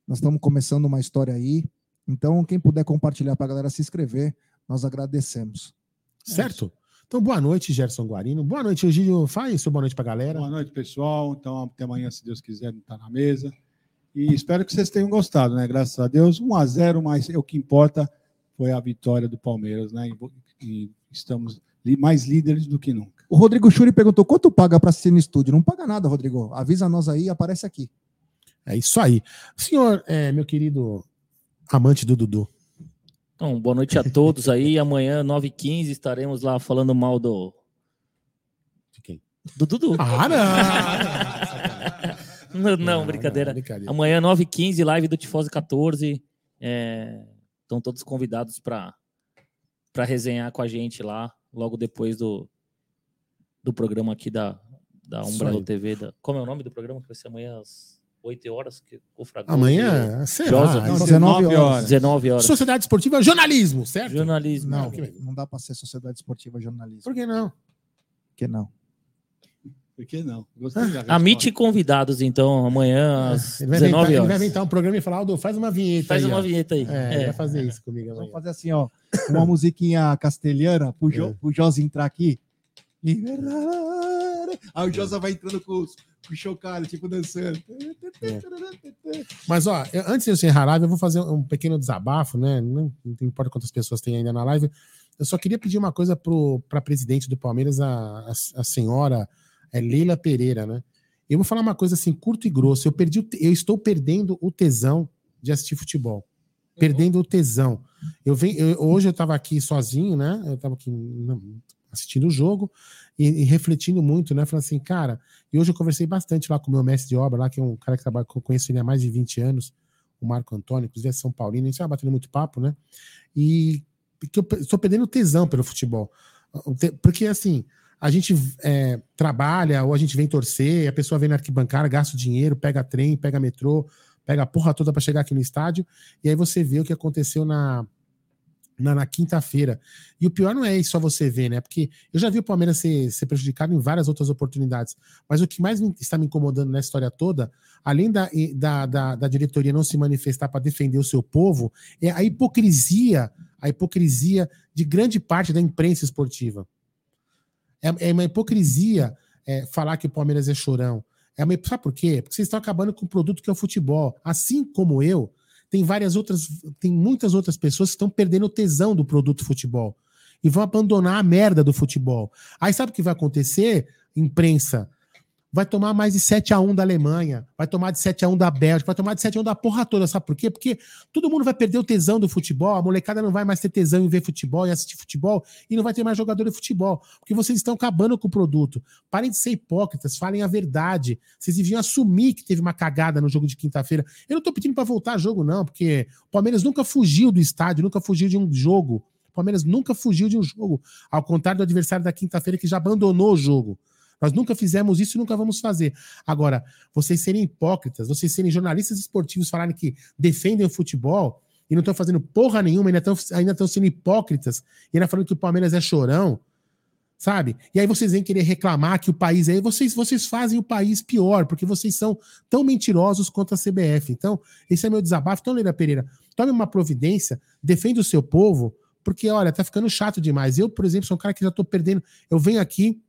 Nós estamos começando uma história aí. Então, quem puder compartilhar pra galera se inscrever, nós agradecemos. Certo? Então, boa noite, Gerson Guarino. Boa noite, Egídio. Faz seu boa noite pra galera. Boa noite, pessoal. Então, até amanhã, se Deus quiser, tá na mesa. E espero que vocês tenham gostado, né? Graças a Deus. 1 a 0 mas o que importa foi a vitória do Palmeiras, né? E, estamos mais líderes do que nunca. O Rodrigo Churi perguntou quanto paga pra assistir no estúdio. Não paga nada, Rodrigo. Avisa nós aí, aparece aqui. É isso aí. Senhor, é, meu querido amante do Dudu. Então, boa noite a todos aí. Amanhã, 9h15, estaremos lá falando mal do. De quem? Do Dudu. Ah, não! não, Não, brincadeira. não, brincadeira. Amanhã, 9h15, live do Tifose 14. É, Estão todos convidados para resenhar com a gente lá, logo depois do, do programa aqui da, da Umbrella. TV. Da, como é o nome do programa? Que vai ser amanhã às 8 horas? Que, o Fragoso Amanhã, será? Josa. Não, 19 horas. 19 horas. Sociedade Esportiva Jornalismo, certo? Jornalismo. Não, não dá pra ser Sociedade Esportiva Jornalismo. Por que não? Por que não? Por que não? Amite convidados, então, amanhã às Ele vai, 19 inventar, ele vai horas. inventar um programa e falar, Aldo, faz uma vinheta Faz aí, uma ó. vinheta aí. É, ele É. vai fazer isso comigo amanhã. Vamos fazer assim, ó. Uma musiquinha castelhana pro, jo, É. pro Josa entrar aqui. Aí o Josa vai entrando com, os- com o chocalho, tipo dançando. Mas, ó, eu- antes de eu encerrar a live, eu vou fazer um pequeno desabafo, né? Não, não importa quantas pessoas tem ainda na live. Eu só queria pedir uma coisa para a presidente do Palmeiras, a, a, a senhora é, Leila Pereira, né? Eu vou falar uma coisa assim, curto e grosso. Eu, perdi o eu estou perdendo o tesão de assistir futebol. Perdendo o tesão. Eu venho, eu- hoje eu estava aqui sozinho, né? Eu estava aqui assistindo o jogo e, e refletindo muito, né? Falando assim, cara, e hoje eu conversei bastante lá com o meu mestre de obra, lá, que é um cara que trabalha, que eu conheço ele há mais de 20 anos, o Marco Antônio, inclusive é São Paulino, a gente batendo muito papo, né? E que eu estou perdendo tesão pelo futebol. Porque, assim, a gente é, trabalha ou a gente vem torcer, a pessoa vem na arquibancada, gasta o dinheiro, pega trem, pega metrô, pega a porra toda para chegar aqui no estádio, e aí você vê o que aconteceu na, na, na quinta-feira. E o pior não é só você ver, né? Porque eu já vi o Palmeiras ser, ser prejudicado em várias outras oportunidades. Mas o que mais me- está me incomodando nessa história toda, além da, da, da, da diretoria não se manifestar para defender o seu povo, é a hipocrisia, a hipocrisia de grande parte da imprensa esportiva. É, é uma hipocrisia é, falar que o Palmeiras é chorão. É uma, sabe por quê? Porque vocês estão acabando com o produto que é o futebol. Assim como eu, tem várias outras, tem muitas outras pessoas que estão perdendo o tesão do produto futebol e vão abandonar a merda do futebol. Aí sabe o que vai acontecer? Imprensa vai tomar mais de 7 a 1 da Alemanha, vai tomar de 7 a 1 da Bélgica, vai tomar de 7 a 1 da porra toda, sabe por quê? Porque todo mundo vai perder o tesão do futebol, a molecada não vai mais ter tesão em ver futebol e assistir futebol e não vai ter mais jogador de futebol, porque vocês estão acabando com o produto. Parem de ser hipócritas, falem a verdade. Vocês deviam assumir que teve uma cagada no jogo de quinta-feira. Eu não tô pedindo para voltar jogo não, porque o Palmeiras nunca fugiu do estádio, nunca fugiu de um jogo. O Palmeiras nunca fugiu de um jogo, ao contrário do adversário da quinta-feira que já abandonou o jogo. Nós nunca fizemos isso e nunca vamos fazer. Agora, vocês serem hipócritas, vocês serem jornalistas esportivos falarem que defendem o futebol e não estão fazendo porra nenhuma, ainda estão ainda sendo hipócritas e ainda falando que o Palmeiras é chorão, sabe? E aí vocês vêm querer reclamar que o país aí, vocês, vocês fazem o país pior, porque vocês são tão mentirosos quanto a CBF. Então, esse é meu desabafo. Então, Leira Pereira, tome uma providência, defenda o seu povo, porque, olha, tá ficando chato demais. Eu, por exemplo, sou um cara que já tô perdendo. Eu venho aqui,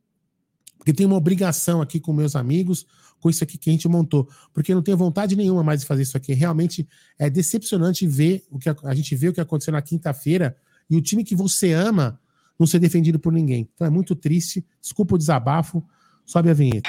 porque tenho uma obrigação aqui com meus amigos, com isso aqui que a gente montou, porque eu não tenho vontade nenhuma mais de fazer isso aqui. Realmente é decepcionante ver o que a, a gente vê o que aconteceu na quinta-feira e o time que você ama não ser defendido por ninguém. Então é muito triste. Desculpa o desabafo. Sobe a vinheta.